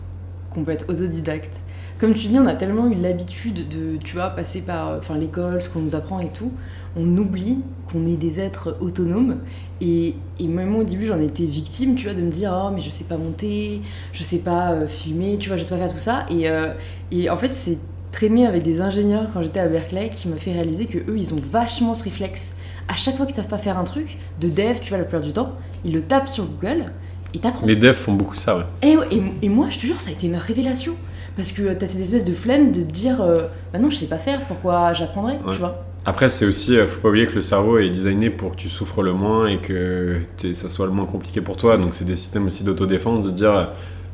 qu'on peut être autodidacte. Comme tu dis, on a tellement eu l'habitude de, tu vois, passer par euh, enfin, l'école, ce qu'on nous apprend et tout. On oublie qu'on est des êtres autonomes. Et, et même moi, au début, j'en étais victime, tu vois, de me dire, oh, mais je sais pas monter, je sais pas euh, filmer, tu vois, je sais pas faire tout ça. Et, euh, et en fait, c'est traîner avec des ingénieurs quand j'étais à Berkeley qui m'a fait réaliser que eux, ils ont vachement ce réflexe. À chaque fois qu'ils savent pas faire un truc, de dev, tu vois, la plupart du temps, ils le tapent sur Google et t'apprends. Les devs font beaucoup ça, ouais. Et, et, et moi, je te jure, ça a été ma révélation. Parce que t'as cette espèce de flemme de dire euh, Bah non, je sais pas faire, pourquoi j'apprendrais Ouais. Tu vois Après, c'est aussi, euh, faut pas oublier que le cerveau est designé pour que tu souffres le moins et que ça soit le moins compliqué pour toi. Donc, c'est des systèmes aussi d'autodéfense de dire euh,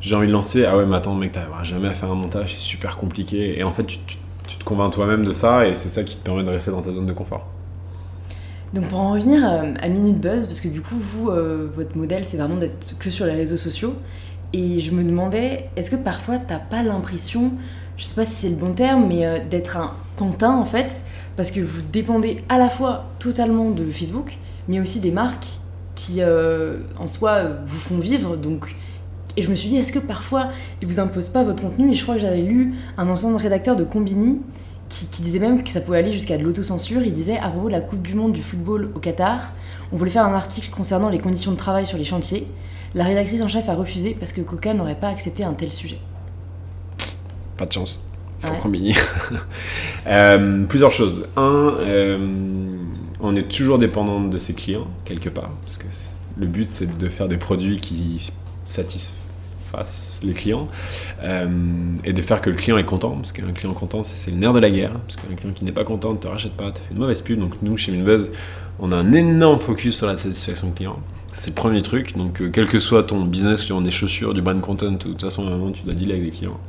j'ai envie de lancer, ah ouais, mais attends, mec, t'arriveras jamais à faire un montage, c'est super compliqué. Et en fait, tu, te convaincs toi-même de ça et c'est ça qui te permet de rester dans ta zone de confort. Donc pour en revenir euh, à Minute Buzz, parce que du coup, vous, euh, votre modèle, c'est vraiment d'être que sur les réseaux sociaux. Et je me demandais, est-ce que parfois t'as pas l'impression, je sais pas si c'est le bon terme, mais euh, d'être un pantin en fait, parce que vous dépendez à la fois totalement de Facebook, mais aussi des marques qui en soi vous font vivre. Donc, et je me suis dit, est-ce que parfois ils vous imposent pas votre contenu? Et je crois que j'avais lu un ancien rédacteur de Combini qui, qui disait même que ça pouvait aller jusqu'à de l'autocensure. Il disait à propos de la Coupe du Monde du football au Qatar, on voulait faire un article concernant les conditions de travail sur les chantiers. La rédactrice en chef a refusé parce que Coca n'aurait pas accepté un tel sujet. Pas de chance. Ouais. combiner. Euh, plusieurs choses. Un, euh, on est toujours dépendant de ses clients, quelque part. Parce que le but, c'est de faire des produits qui les clients. euh, et de faire que le client est content. Parce qu'un client content, c'est le nerf de la guerre. Parce qu'un client qui n'est pas content ne te rachète pas, te fait une mauvaise pub. Donc nous, chez Minbuzz, on a un énorme focus sur la satisfaction client. C'est le premier truc. Donc, euh, quel que soit ton business, sur des chaussures, du brand content, de toute façon, à un moment, tu dois dealer avec des clients.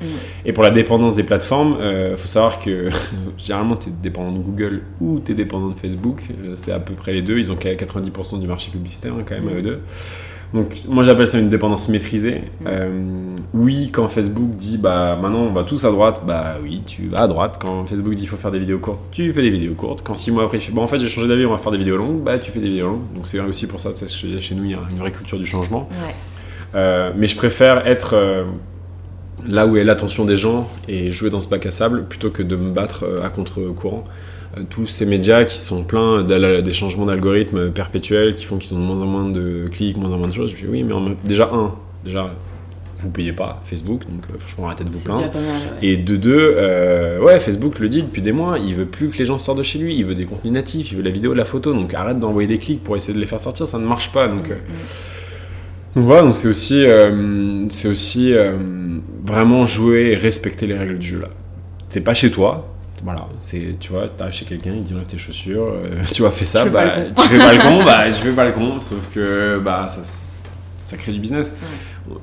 Et pour la dépendance des plateformes, il faut savoir que généralement, tu es dépendant de Google ou tu es dépendant de Facebook. Euh, c'est à peu près les deux. Ils ont qu'à 90% du marché publicitaire, hein, quand même, à eux deux. Donc, moi, j'appelle ça une dépendance maîtrisée. Euh, oui, quand Facebook dit, bah, maintenant, on va tous à droite, bah oui, tu vas à droite. Quand Facebook dit, il faut faire des vidéos courtes, tu fais des vidéos courtes. Quand six mois après, bon, en fait, j'ai changé d'avis, on va faire des vidéos longues, bah, tu fais des vidéos longues. Donc, c'est aussi pour ça, que chez nous, il y a une vraie culture du changement. Ouais. Euh, mais je préfère être euh, là où est l'attention des gens et jouer dans ce bac à sable plutôt que de me battre à contre-courant. Euh, tous ces médias qui sont pleins des changements d'algorithmes perpétuels qui font qu'ils ont de moins en moins de clics, moins en moins de choses. Je dis oui, mais en déjà, un, déjà, vous payez pas Facebook, donc euh, franchement, arrêtez de vous plaindre. mal. ouais. Et de deux, euh, ouais, Facebook le dit depuis des mois, il veut plus que les gens sortent de chez lui, il veut des contenus natifs, il veut la vidéo, la photo, donc arrête d'envoyer des clics pour essayer de les faire sortir, ça ne marche pas. Donc, euh, donc voilà, donc c'est aussi, c'est aussi vraiment jouer et respecter les règles du jeu là. T'es pas chez toi, voilà, c'est, tu vois, t'as chez quelqu'un, il dit enlève tes chaussures, euh, tu vois, fais ça, Je bah, tu fais pas le con, bah je fais pas le con, sauf que bah ça, ça crée du business.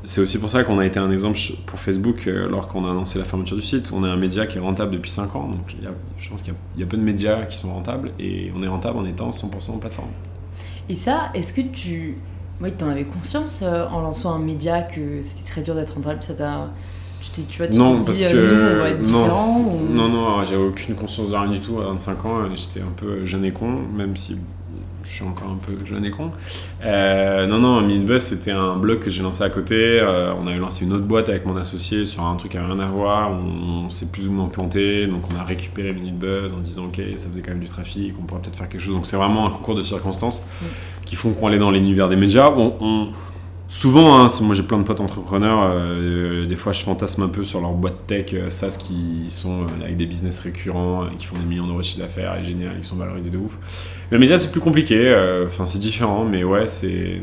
C'est aussi pour ça qu'on a été un exemple pour Facebook euh, lorsqu'on a annoncé la fermeture du site. On est un média qui est rentable depuis 5 ans, donc il y a- je pense qu'il y a- il y, a peu de médias qui sont rentables et on est rentable en étant 100% en plateforme. Et ça, est-ce que tu. Oui, t'en avais conscience euh, en lançant un média que c'était très dur d'être rentable Ça t'a. Tu tu vois, tu Non, parce dit, euh, que- nous, on va être non. ou- Non, non, j'avais aucune conscience de rien du tout à 25 ans. J'étais un peu jeune et con, même si je suis encore un peu jeune et con. Euh, non, non, Minute Buzz, c'était un blog que j'ai lancé à côté. Euh, on avait lancé une autre boîte avec mon associé sur un truc à rien à voir. On, s'est plus ou moins planté. Donc, on a récupéré Minute Buzz en disant, OK, ça faisait quand même du trafic, on pourrait peut-être faire quelque chose. Donc, c'est vraiment un concours de circonstances qui font qu'on allait dans l'univers des médias. on Souvent, hein, moi j'ai plein de potes entrepreneurs, euh, des fois je fantasme un peu sur leur boîte tech euh, SaaS qui sont euh, avec des business récurrents, qui font des millions d'euros de chiffre d'affaires, et génial, ils sont valorisés de ouf. Les médias c'est plus compliqué, enfin c'est différent, mais ouais, c'est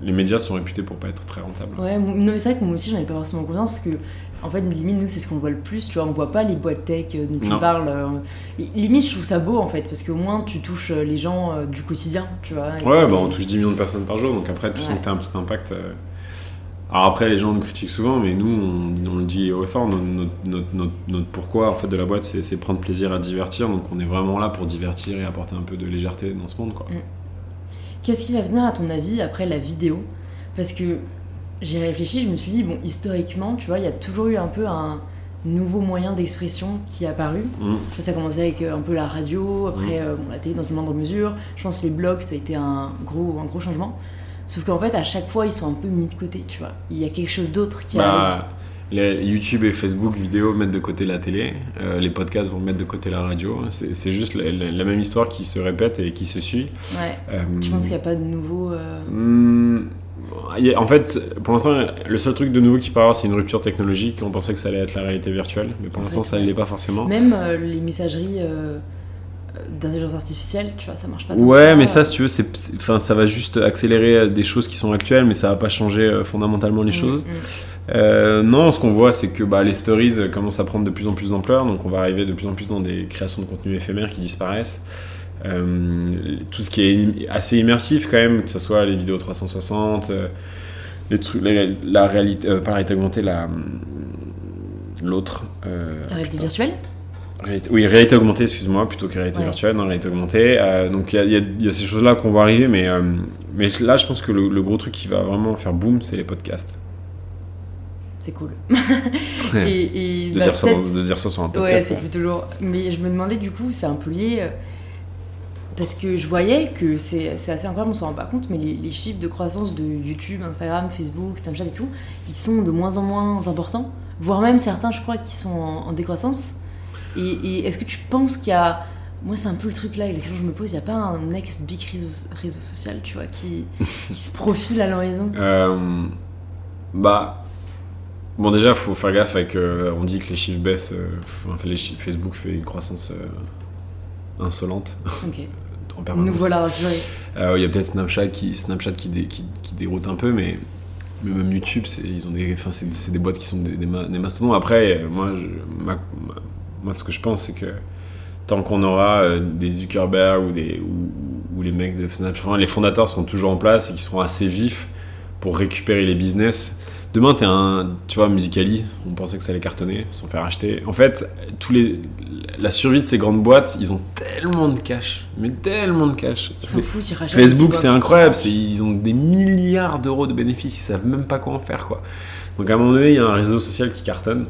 les médias sont réputés pour pas être très rentables. Ouais, non, mais c'est vrai que moi aussi j'en avais pas forcément conscience parce que en fait, limite, nous, c'est ce qu'on voit le plus, tu vois, on voit pas les boîtes tech euh, dont tu parles. Euh, limite, je trouve ça beau, en fait, parce qu'au moins, tu touches euh, les gens du quotidien, tu vois. Ouais, bah, on touche 10 millions de personnes par jour, donc après, tu sens que tu as un petit impact. Alors après, les gens nous critiquent souvent, mais nous, on, le dit au effort, notre, notre, pourquoi, en fait, de la boîte, c'est prendre plaisir à divertir, donc on est vraiment là pour divertir et apporter un peu de légèreté dans ce monde, quoi. Mm. Qu'est-ce qui va venir, à ton avis, après la vidéo? Parce que j'ai réfléchi, je me suis dit, bon, historiquement, tu vois, il y a toujours eu un peu un nouveau moyen d'expression qui est apparu. Mm. ça a commencé avec euh, un peu la radio, après mm. euh, la télé dans une moindre mesure. Je pense que les blogs, ça a été un gros, un gros changement. Sauf qu'en fait, à chaque fois, ils sont un peu mis de côté, tu vois. Il y a quelque chose d'autre qui bah, arrive. Les YouTube et Facebook vidéo mettent de côté la télé, euh, les podcasts vont mettre de côté la radio. C'est juste la, même histoire qui se répète et qui se suit. Ouais. tu penses qu'il n'y a pas de nouveau. Hmm, en fait, pour l'instant, le seul truc de nouveau qui peut avoir, c'est une rupture technologique. On pensait que ça allait être la réalité virtuelle, mais pour l'instant, ça ne l'est pas forcément. Même euh, les messageries euh, d'intelligence artificielle, tu vois, ça marche pas. Ouais, mais ça, si tu veux, c'est, enfin, ça va juste accélérer euh, des choses qui sont actuelles, mais ça va pas changer fondamentalement les mm, choses. Mm. non, ce qu'on voit, c'est que bah, les stories commencent à prendre de plus en plus d'ampleur, donc on va arriver de plus en plus dans des créations de contenu éphémères qui disparaissent. Euh, tout ce qui est assez immersif quand même, que ce soit les vidéos 360, euh, les trucs, la, réalité, euh, pas la réalité augmentée, la l'autre. la réalité virtuelle? Oui, réalité augmentée, excuse-moi, plutôt que réalité virtuelle, la réalité augmentée. donc il y, y, a ces choses-là qu'on va arriver, mais, mais là je pense que le, gros truc qui va vraiment faire boom, c'est les podcasts. C'est cool. et, de, bah, dire ça, de, dire ça, sur un podcast. Ouais, c'est plutôt lourd. Mais je me demandais du coup, c'est un peu lié parce que je voyais que c'est assez incroyable, on s'en rend pas compte, mais les, chiffres de croissance de YouTube, Instagram, Facebook, Snapchat et tout, ils sont de moins en moins importants, voire même certains, je crois, qui sont en, décroissance. Et, est-ce que tu penses qu'il y a. Moi, c'est un peu le truc là, et la question que je me pose, il n'y a pas un next big réseau, social, tu vois, qui, se profile à l'horizon? Euh, Bah. Bon, déjà, il faut faire gaffe avec. Euh, on dit que les chiffres baissent. Euh, enfin, les chiffres, Facebook fait une croissance insolente. Nous voilà rassurés. Euh, il y a peut-être Snapchat qui, Snapchat qui, qui, déroute un peu, mais, même YouTube, ils ont des, c'est, des boîtes qui sont des, des, mastodons. Après, moi, je, moi, ce que je pense, c'est que tant qu'on aura euh, des Zuckerberg ou, des, ou, les mecs de Snapchat, les fondateurs seront toujours en place et qui seront assez vifs pour récupérer les business Demain, es un, tu vois, Musicali, on pensait que ça allait cartonner, se sont fait racheter. En fait, tous les, la survie de ces grandes boîtes, ils ont tellement de cash, mais tellement de cash. Ils s'en foutent, ils rachètent. Facebook, c'est incroyable, ils ont des milliards d'euros de bénéfices, ils savent même pas quoi en faire, quoi. Donc à un moment donné, il y a un réseau social qui cartonne.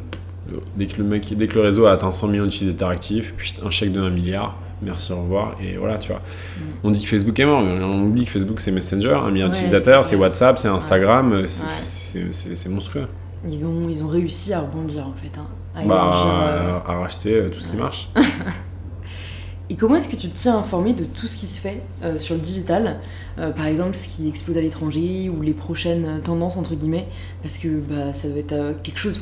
Dès que le, mec, dès que le réseau a atteint 100 millions d'utilisateurs actifs, puis un chèque de 1 milliard, merci, au revoir. Et voilà, tu vois. Mm. On dit que Facebook est mort, mais on oublie que Facebook c'est Messenger, un milliard d'utilisateurs, c'est WhatsApp, c'est Instagram, c'est monstrueux. Ils ont, ils ont réussi à rebondir en fait. Hein, à, bah, euh, à, racheter euh, tout ce qui marche. Et comment est-ce que tu te tiens informé de tout ce qui se fait euh, sur le digital Par exemple, ce qui explose à l'étranger ou les prochaines tendances, entre guillemets? Parce que bah, ça doit être quelque chose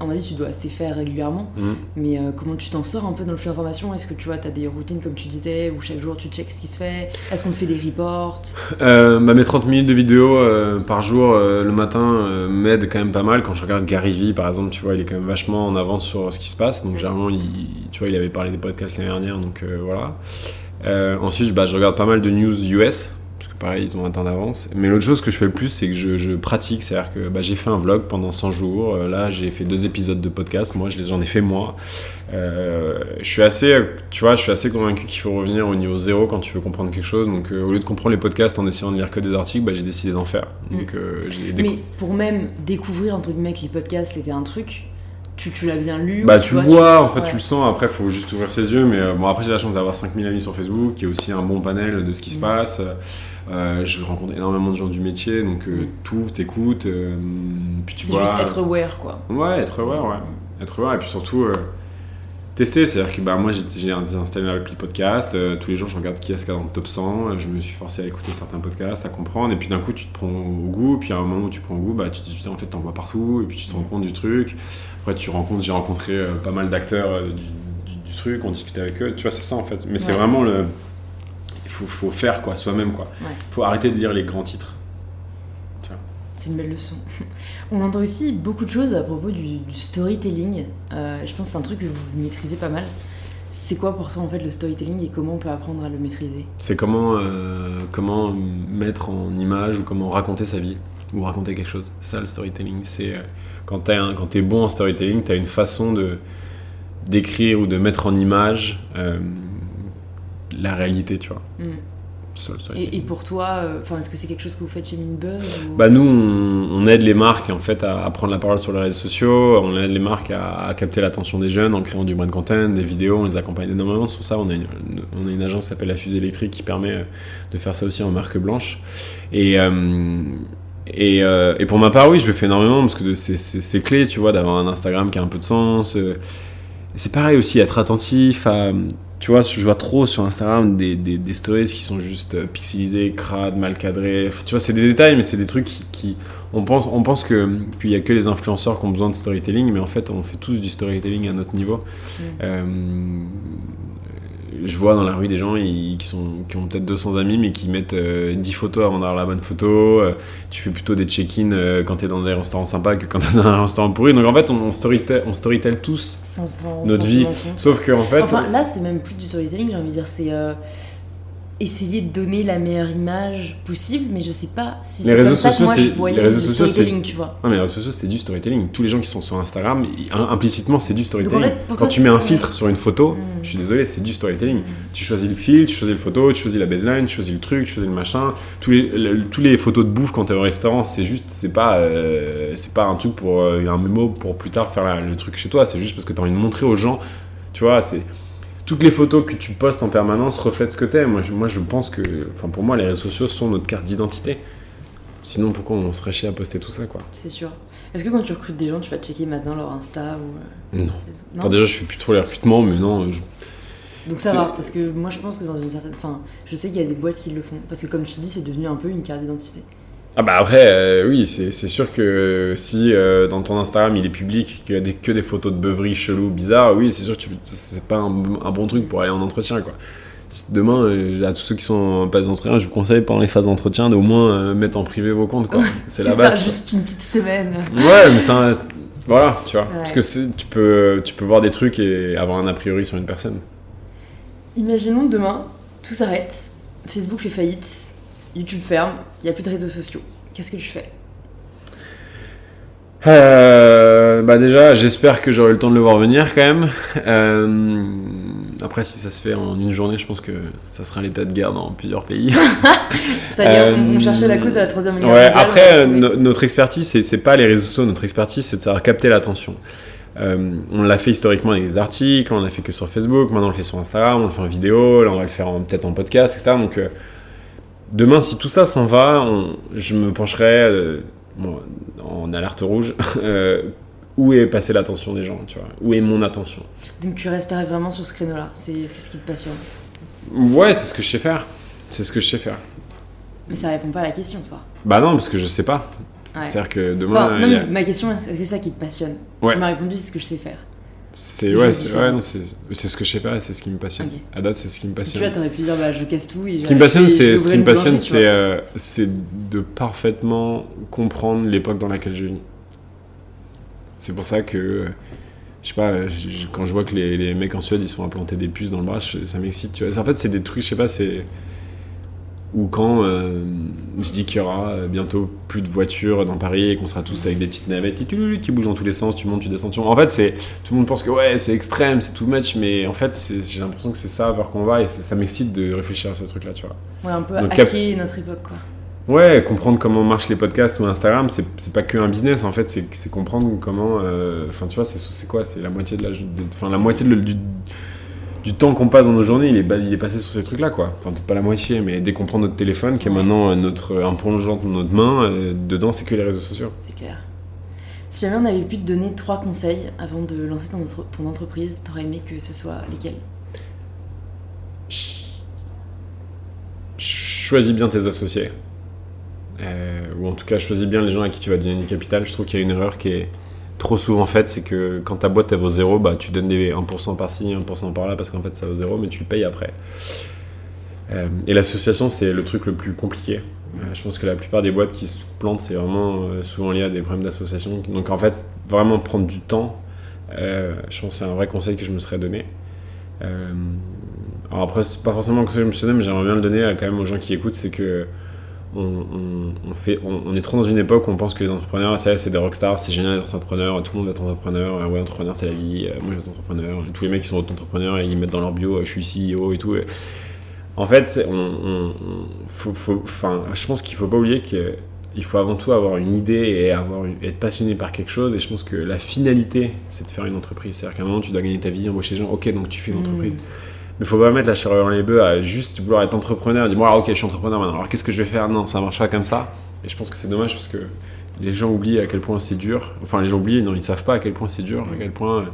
à mon avis, tu dois assez faire régulièrement. Mhm. Mais euh, comment tu t'en sors un peu dans le flux d'information Est-ce que tu vois, tu as des routines comme tu disais, où chaque jour tu checks ce qui se fait? Est-ce qu'on te fait des reports? Euh, bah, Mes 30 minutes de vidéo euh, par jour le matin m'aident quand même pas mal. Quand je regarde Gary Vee, par exemple, tu vois, il est quand même vachement en avance sur ce qui se passe. Donc, généralement, il, tu vois, il avait parlé des podcasts l'année dernière, donc voilà. ensuite, bah, je regarde pas mal de news US pareil, ils ont un temps d'avance. Mais l'autre chose que je fais le plus, c'est que je, pratique. C'est-à-dire que bah, j'ai fait un vlog pendant 100 jours. Euh, là, j'ai fait deux épisodes de podcast. Moi, j'en ai fait moi. Euh, je suis assez, tu vois, je suis assez convaincu qu'il faut revenir au niveau zéro quand tu veux comprendre quelque chose. Donc, euh, au lieu de comprendre les podcasts en essayant de lire que des articles, bah, j'ai décidé d'en faire. Mm. Mais pour même découvrir entre guillemets que les podcasts c'était un truc, tu, tu l'as bien lu Bah, tu vois, vois, en fait, ouais. tu le sens. Après, il faut juste ouvrir ses yeux. Mais euh, bon, après, j'ai la chance d'avoir 5000 amis sur Facebook, qui est aussi un bon panel de ce qui se Mm. passe. Euh, je rencontre énormément de gens du métier, donc euh, Mm. tout, t'écoutes, puis tu C'est vois. juste être aware, quoi. Ouais, être aware, ouais. Être aware, et puis surtout tester. C'est-à-dire que bah, moi, j'ai installé l'appli podcast. euh, tous les jours, je regarde qui est-ce qu'il y a dans le top 100. euh, Je me suis forcé à écouter certains podcasts, à comprendre. Et puis d'un coup, tu te prends au goût. Puis à un moment où tu prends au goût, bah, tu te dis, en fait, t'en vois partout. Et puis tu te rends compte du truc. Après, tu rencontres, j'ai rencontré euh, pas mal d'acteurs euh, du, du- du truc, on discutait avec eux. Tu vois, c'est ça en fait. Mais c'est vraiment le. Il faut, faut faire quoi, soi-même quoi. Ouais. faut arrêter de lire les grands titres. C'est une belle leçon. On entend aussi beaucoup de choses à propos du, du storytelling. Euh, je pense que c'est un truc que vous maîtrisez pas mal. C'est quoi pour toi en fait le storytelling et comment on peut apprendre à le maîtriser? C'est comment, euh, comment mettre en image ou comment raconter sa vie ou raconter quelque chose. C'est ça le storytelling. C'est euh, quand quand t'es bon en storytelling, t'as une façon de d'écrire ou de mettre en image la réalité, tu vois. Mm. Ça, et, pour toi, euh, enfin, est-ce que c'est quelque chose que vous faites chez Minibuzz ou... Bah nous, on, on aide les marques en fait à, à prendre la parole sur les réseaux sociaux. On aide les marques à, à capter l'attention des jeunes en créant du brand content, des vidéos. On les accompagne énormément sur ça. On a une, on a une agence qui s'appelle la Fusée Électrique qui permet euh, de faire ça aussi en marque blanche. Et euh, et, euh, et pour ma part, oui, je le fais énormément parce que c'est- clé, tu vois, d'avoir un Instagram qui a un peu de sens. C'est pareil aussi, être attentif à. Tu vois, je vois trop sur Instagram des, des, des stories qui sont juste euh, pixelisées, crades, mal cadrées. Tu vois, c'est des détails, mais c'est des trucs qui. qui- on pense, on pense que- qu'il n'y a que les influenceurs qui ont besoin de storytelling, mais en fait, on fait tous du storytelling à notre niveau. Mm. Euh, je vois dans la rue des gens ils- qui, sont, qui ont peut-être 200 amis, mais qui mettent euh, 10 photos avant d'avoir la bonne photo. Euh, tu fais plutôt des check-in euh, quand tu es dans des restaurants sympas que quand tu es dans un restaurant pourri. Donc en fait, on, on, storytell, tous. Sans notre vie. Sauf que en fait. Enfin, là, c'est même plus du storytelling, j'ai envie de dire, c'est euh, essayer de donner la meilleure image possible, mais je sais pas si Les c'est réseaux comme ça que sociaux, moi je voyais le storytelling, tu vois. Non, mais les réseaux sociaux, c'est du storytelling. Tous les gens qui sont sur Instagram, implicitement, c'est du storytelling. fait, Quand toi, tu mets un filtre sur une photo, Mm. je suis désolé, c'est du storytelling. Tu choisis le fil, tu choisis le photo, tu choisis la baseline, tu choisis le truc, tu choisis le machin. Tous les, le- tous les photos de bouffe quand t'es au restaurant, c'est juste, c'est pas, euh, c'est pas un truc pour euh, un mémo pour plus tard faire la- le truc chez toi. C'est juste parce que t'as envie de montrer aux gens. Tu vois, c'est toutes les photos que tu postes en permanence reflètent ce que t'es. Moi, je, moi, je pense que, enfin, pour moi, les réseaux sociaux sont notre carte d'identité. Sinon, pourquoi on serait chier à poster tout ça, quoi? C'est sûr. Est-ce que quand tu recrutes des gens, tu vas checker maintenant leur Insta ou. euh, Non. Non? Enfin, déjà, je fais plus trop les recrutements, mais non, je- Donc ça va, parce que moi je pense que dans une certaine. Enfin, je sais qu'il y a des boîtes qui le font. Parce que comme tu dis, c'est devenu un peu une carte d'identité. Ah bah après, euh, oui, c'est sûr que si euh, dans ton Instagram il est public, qu'il a des, que des photos de beuveries cheloues, bizarres, oui, c'est sûr que c'est pas un, un bon truc pour aller en entretien, quoi. Demain, euh, à tous ceux qui sont en phase d'entretien, je vous conseille pendant les phases d'entretien d'au moins mettre en privé vos comptes, quoi. C'est la ça, base. juste une petite semaine. Ouais, mais ça, voilà, tu vois. Ouais. Parce que tu peux, tu peux voir des trucs et avoir un a priori sur une personne. Imaginons demain, tout s'arrête, Facebook fait faillite, YouTube ferme, il n'y a plus de réseaux sociaux. Qu'est-ce que tu fais? Euh, bah déjà, j'espère que j'aurai le temps de le voir venir quand même. Euh, après, si ça se fait en une journée, je pense que ça sera l'état de guerre dans plusieurs pays. Ça y est, on, on Euh, cherchait la cause de la troisième guerre Ouais, mondiale, on après, euh, no- notre expertise, c'est- pas les réseaux sociaux, notre expertise, c'est de savoir capter l'attention. Euh, on l'a fait historiquement avec des articles, on l'a fait que sur Facebook, maintenant on le fait sur Instagram, on le fait en vidéo, là on va le faire peut-être en podcast, etc. Donc euh, demain, si tout ça s'en va, on- je me pencherai euh, bon, en alerte rouge. euh, où est passée l'attention des gens, tu vois Où est mon attention Donc tu resterais vraiment sur ce créneau-là, c'est ce qui te passionne. Ouais, c'est ce que je sais faire. C'est ce que je sais faire. Mais ça répond pas à la question, ça. Bah non, parce que je sais pas. Ouais. C'est-à-dire que demain, Enfin, non, a- mais ma question, c'est est-ce que c'est ça qui te passionne? Ouais. Tu m'as répondu, c'est ce que je sais faire. C'est ouais, c'est différentes. ouais, non, c'est- c'est ce que je sais pas, c'est ce qui me passionne. Ok. À date, c'est ce qui me Parce que tu passionne. vois, pu dire, bah je casse tout. Et Ce qui me passionne, c'est ce qui me passionne, c'est euh, de parfaitement comprendre l'époque dans laquelle je vis. C'est pour ça que je sais pas, quand je vois que les, les mecs en Suède ils se font implanter des puces dans le bras, ça m'excite. Tu vois, En fait, c'est des trucs, je sais pas, c'est ou quand euh, je dis qu'il y aura euh, bientôt plus de voitures dans Paris et qu'on sera tous avec des petites navettes qui, qui bougent dans tous les sens, tu montes, tu descends, tu. En fait, c'est tout le monde pense que ouais, c'est extrême, c'est too much, mais en fait, j'ai l'impression que c'est ça vers qu'on va et ça m'excite de réfléchir à ce truc-là, tu vois. Ouais, un peu Donc, hacker notre époque, quoi. Ouais, comprendre comment marchent les podcasts ou Instagram, c'est pas que un business en fait, c'est comprendre comment. euh, Enfin, tu vois, c'est quoi? C'est la moitié de la, enfin la moitié de du, du temps qu'on passe dans nos journées, il est, ba- il est passé sur ces trucs-là, quoi. Enfin, peut-être pas la moitié, mais dès qu'on prend notre téléphone, qui est maintenant euh, notre un plongeant de notre main, euh, dedans, c'est que les réseaux sociaux. C'est clair. Si jamais on avait pu te donner trois conseils avant de lancer ton, ton entreprise, t'aurais aimé que ce soit lesquels? Ch- Choisis bien tes associés. Euh, ou en tout cas, choisis bien les gens à qui tu vas donner du capital. Je trouve qu'il y a une erreur qui est trop souvent faite, c'est que quand ta boîte elle vaut zéro, bah, tu donnes des 1% par-ci, 1% par-là, parce qu'en fait ça vaut zéro, mais tu le payes après. Euh, et l'association, c'est le truc le plus compliqué. Euh, je pense que la plupart des boîtes qui se plantent, c'est vraiment euh, souvent lié à des problèmes d'association. Donc en fait, vraiment prendre du temps, je pense que c'est un vrai conseil que je me serais donné. Alors après, c'est pas forcément un conseil que je me suis donné, mais j'aimerais bien le donner quand même aux gens qui écoutent, c'est que on, on- on fait, on, est trop dans une époque où on pense que les entrepreneurs, ça, c'est des rockstars, c'est génial d'être entrepreneur, tout le monde être entrepreneur, euh, ouais, entrepreneur c'est la vie, euh, moi je vais être entrepreneur, tous les mecs qui sont entrepreneurs, ils mettent dans leur bio, euh, je suis CEO et tout. En fait, on, faut, faut- je pense qu'il faut pas oublier que il faut avant tout avoir une idée et avoir une- être passionné par quelque chose. Et je pense que la finalité, c'est de faire une entreprise. C'est-à-dire qu'à un moment, tu dois gagner ta vie, embaucher des gens. Ok, donc tu fais une Mm. entreprise. Mais faut pas mettre la charrue dans les bœufs à juste vouloir être entrepreneur bon, alors, ok, je suis entrepreneur maintenant. Alors qu'est-ce que je vais faire? Non, ça marche pas comme ça. Et je pense que c'est dommage parce que les gens oublient à quel point c'est dur. Enfin, les gens oublient, non, ils savent pas à quel point c'est dur, à quel point. euh,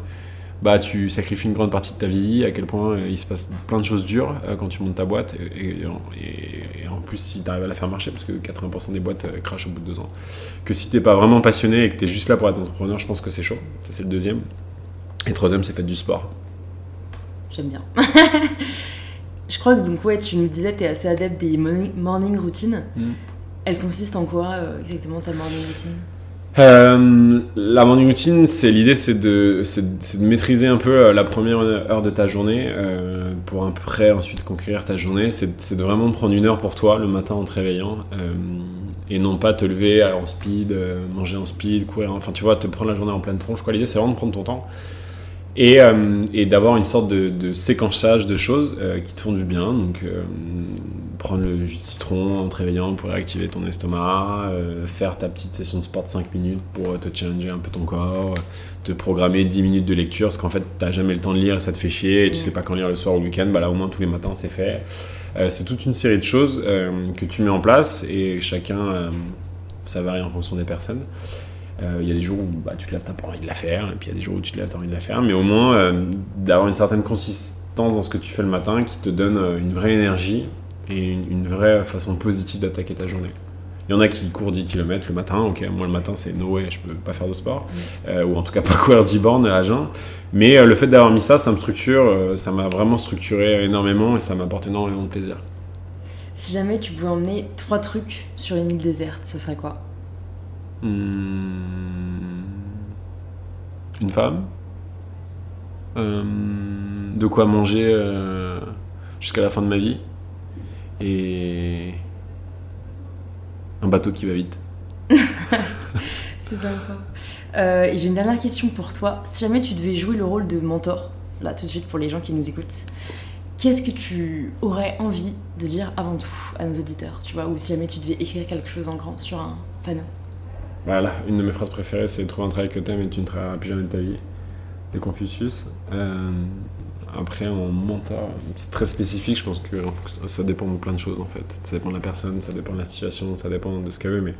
Bah, tu sacrifies une grande partie de ta vie, à quel point euh, il se passe plein de choses dures euh, quand tu montes ta boîte. Et, en plus, si tu arrives à la faire marcher, parce que 80% des boîtes crachent au bout de deux ans. Que si t'es pas vraiment passionné et que tu es juste là pour être entrepreneur, je pense que c'est chaud. Ça, c'est le deuxième. Et troisième, c'est faire du sport. J'aime bien. Je crois que donc ouais, tu nous disais, t'es assez adepte des morning, routines. Mm. Elle consiste en quoi euh, exactement ta morning routine? Euh, la morning routine, c'est l'idée, c'est de, de maîtriser un peu euh, la première heure de ta journée euh, pour après ensuite conquérir ta journée. C'est, de vraiment prendre une heure pour toi le matin en te réveillant euh, et non pas te lever en speed, manger en speed, courir. Enfin, tu vois, te prendre la journée en pleine tronche. Quoi, l'idée, c'est vraiment de prendre ton temps et, euh, et d'avoir une sorte de, de séquençage de choses euh, qui te font du bien. Donc, euh, prendre le jus de citron en te réveillant pour réactiver ton estomac, faire ta petite session de sport de 5 minutes pour te challenger un peu ton corps, te programmer 10 minutes de lecture parce qu'en fait, t'as jamais le temps de lire et ça te fait chier et tu sais pas quand lire le soir ou le week-end. Bah là, au moins, tous les matins, c'est fait. C'est toute une série de choses que tu mets en place et chacun, ça varie en fonction des personnes. Euh, Il y a des jours où bah, tu te lèves, t'as pas envie de la faire, et puis il y a des jours où tu te lèves, t'as envie de la faire, mais au moins euh, d'avoir une certaine consistance dans ce que tu fais le matin qui te donne euh, une vraie énergie et une, une vraie façon positive d'attaquer ta journée. Il y en a qui courent 10 km le matin, ok, moi le matin c'est no way, je peux pas faire de sport, Euh, ou en tout cas pas courir 10 bornes à jeun, mais euh, le fait d'avoir mis ça, ça me structure, euh, ça m'a vraiment structuré énormément et ça m'apporte énormément de plaisir. Si jamais tu pouvais emmener trois trucs sur une île déserte, ce serait quoi? Hmm. Une femme. Euh, de quoi manger euh, jusqu'à la fin de ma vie. Et un bateau qui va vite. C'est sympa. Euh, j'ai une dernière question pour toi. Si jamais tu devais jouer le rôle de mentor, là tout de suite pour les gens qui nous écoutent, qu'est-ce que tu aurais envie de dire avant tout à nos auditeurs, tu vois? Ou si jamais tu devais écrire quelque chose en grand sur un panneau? Voilà, une de mes phrases préférées, c'est trouver un travail que t'aimes et tu ne travailleras plus jamais de ta vie. C'est Confucius. Euh, après, en mentor, c'est très spécifique, je pense que ça dépend de plein de choses en fait. Ça dépend de la personne, ça dépend de la situation, ça dépend de ce qu'elle veut. Mais,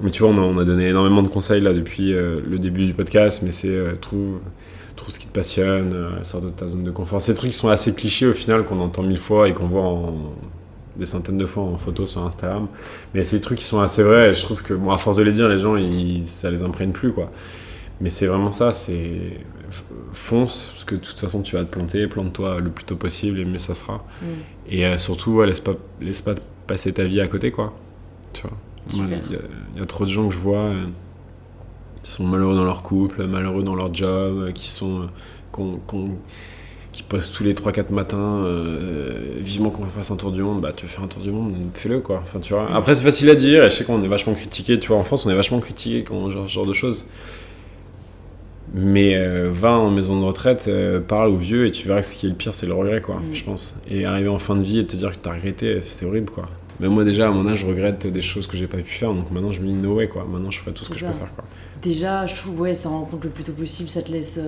mais tu vois, on a, on a donné énormément de conseils là depuis euh, le début du podcast, mais c'est euh, trouve, trouve ce qui te passionne, euh, sors de ta zone de confort. Ces trucs qui sont assez clichés au final, qu'on entend mille fois et qu'on voit en, des centaines de fois en photo sur Instagram. Mais c'est des trucs qui sont assez vrais et je trouve que, bon, à force de les dire, les gens, ils, ça les imprègne plus, quoi. Mais c'est vraiment ça, c'est fonce, parce que de toute façon, tu vas te planter, plante-toi le plus tôt possible et mieux ça sera. Mm. Et euh, surtout, ouais, laisse, pas, laisse pas passer ta vie à côté, quoi. Tu vois. Il y, a- il y a trop de gens que je vois euh, qui sont malheureux dans leur couple, malheureux dans leur job, euh, qui sont. qu'on- qui postent tous les 3-4 matins euh, vivement qu'on fasse un tour du monde, bah tu veux faire un tour du monde, fais-le quoi. Enfin, tu vois. Après, c'est facile à dire, et je sais qu'on est vachement critiqué, tu vois, en France, on est vachement critiqué quand on genre, ce genre de choses. Mais euh, va en maison de retraite, euh, parle aux vieux, et tu verras que ce qui est le pire, c'est le regret, quoi, Mm. je pense. Et arriver en fin de vie et te dire que t'as regretté, c'est horrible, quoi. Mais moi, déjà, à mon âge, je regrette des choses que j'ai pas pu faire. Donc maintenant, je me dis no way, quoi. Maintenant, je ferai tout ce que je peux faire, quoi. Déjà, je trouve, ouais, ça rend compte le plus tôt possible, ça te laisse.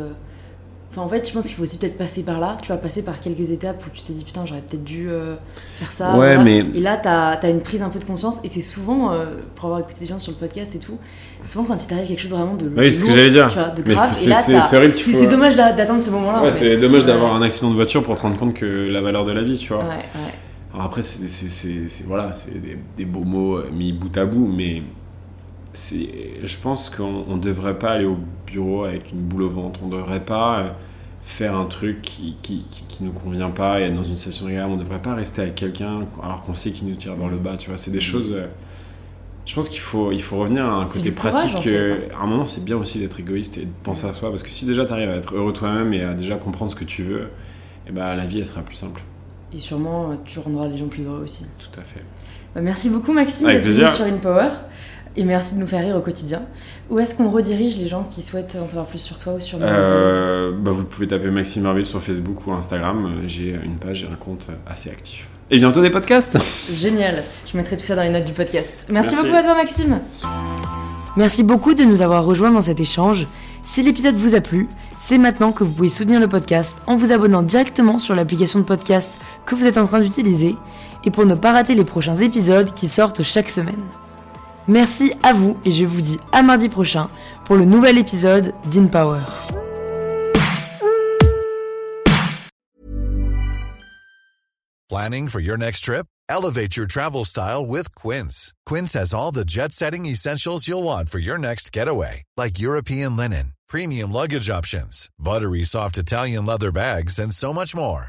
Euh, Enfin, en fait, je pense qu'il faut aussi peut-être passer par là. Tu vas passer par quelques étapes où tu te dis, putain, j'aurais peut-être dû euh, faire ça. Ouais, voilà. mais- Et là, t'as as une prise un peu de conscience. Et c'est souvent, euh, pour avoir écouté des gens sur le podcast et tout, souvent quand il t'arrive quelque chose vraiment de. Oui, de c'est ce que j'allais dire. Tu vois, de Mais grave. c'est- horrible faut- c'est dommage d'a- d'attendre ce moment-là. en Ouais, c'est dommage d'avoir un accident de voiture pour te rendre compte que la valeur de la vie, tu vois. Ouais, ouais. Alors après, c'est voilà, des, des beaux mots euh, mis bout à bout, mais je pense qu'on ne devrait pas aller au bureau avec une boule au ventre. On ne devrait pas euh, faire un truc qui, qui, qui, qui nous convient pas et être dans une situation agréable. On ne devrait pas rester avec quelqu'un alors qu'on sait qu'il nous tire vers le bas. Tu vois, c'est des choses. euh, je pense qu'il faut, il faut revenir à un côté courage, pratique. en fait, hein. À un moment, c'est bien aussi d'être égoïste et de penser à soi. Parce que si déjà tu arrives à être heureux toi-même et à déjà comprendre ce que tu veux, et ben, la vie, elle sera plus simple. Et sûrement, euh, tu rendras les gens plus heureux aussi. Tout à fait. Bah, merci beaucoup, Maxime, Avec d'être venu plaisir. sur InPower. Et merci de nous faire rire au quotidien. Où est-ce qu'on redirige les gens qui souhaitent en savoir plus sur toi ou sur Euh, bah, vous pouvez taper Maxime Barbier sur Facebook ou Instagram. J'ai une page et un compte assez actif. Et bientôt des podcasts Génial. Je mettrai tout ça dans les notes du podcast. Merci, Merci. beaucoup à toi, Maxime. Merci beaucoup de nous avoir rejoints dans cet échange. Si l'épisode vous a plu, c'est maintenant que vous pouvez soutenir le podcast en vous abonnant directement sur l'application de podcast que vous êtes en train d'utiliser et pour ne pas rater les prochains épisodes qui sortent chaque semaine. Merci à vous et je vous dis à mardi prochain pour le nouvel épisode d'InPower. Planning for your next trip? Elevate your travel style with Quince. Quince has all the jet setting essentials you'll want for your next getaway, like European linen, premium luggage options, buttery soft Italian leather bags, and so much more.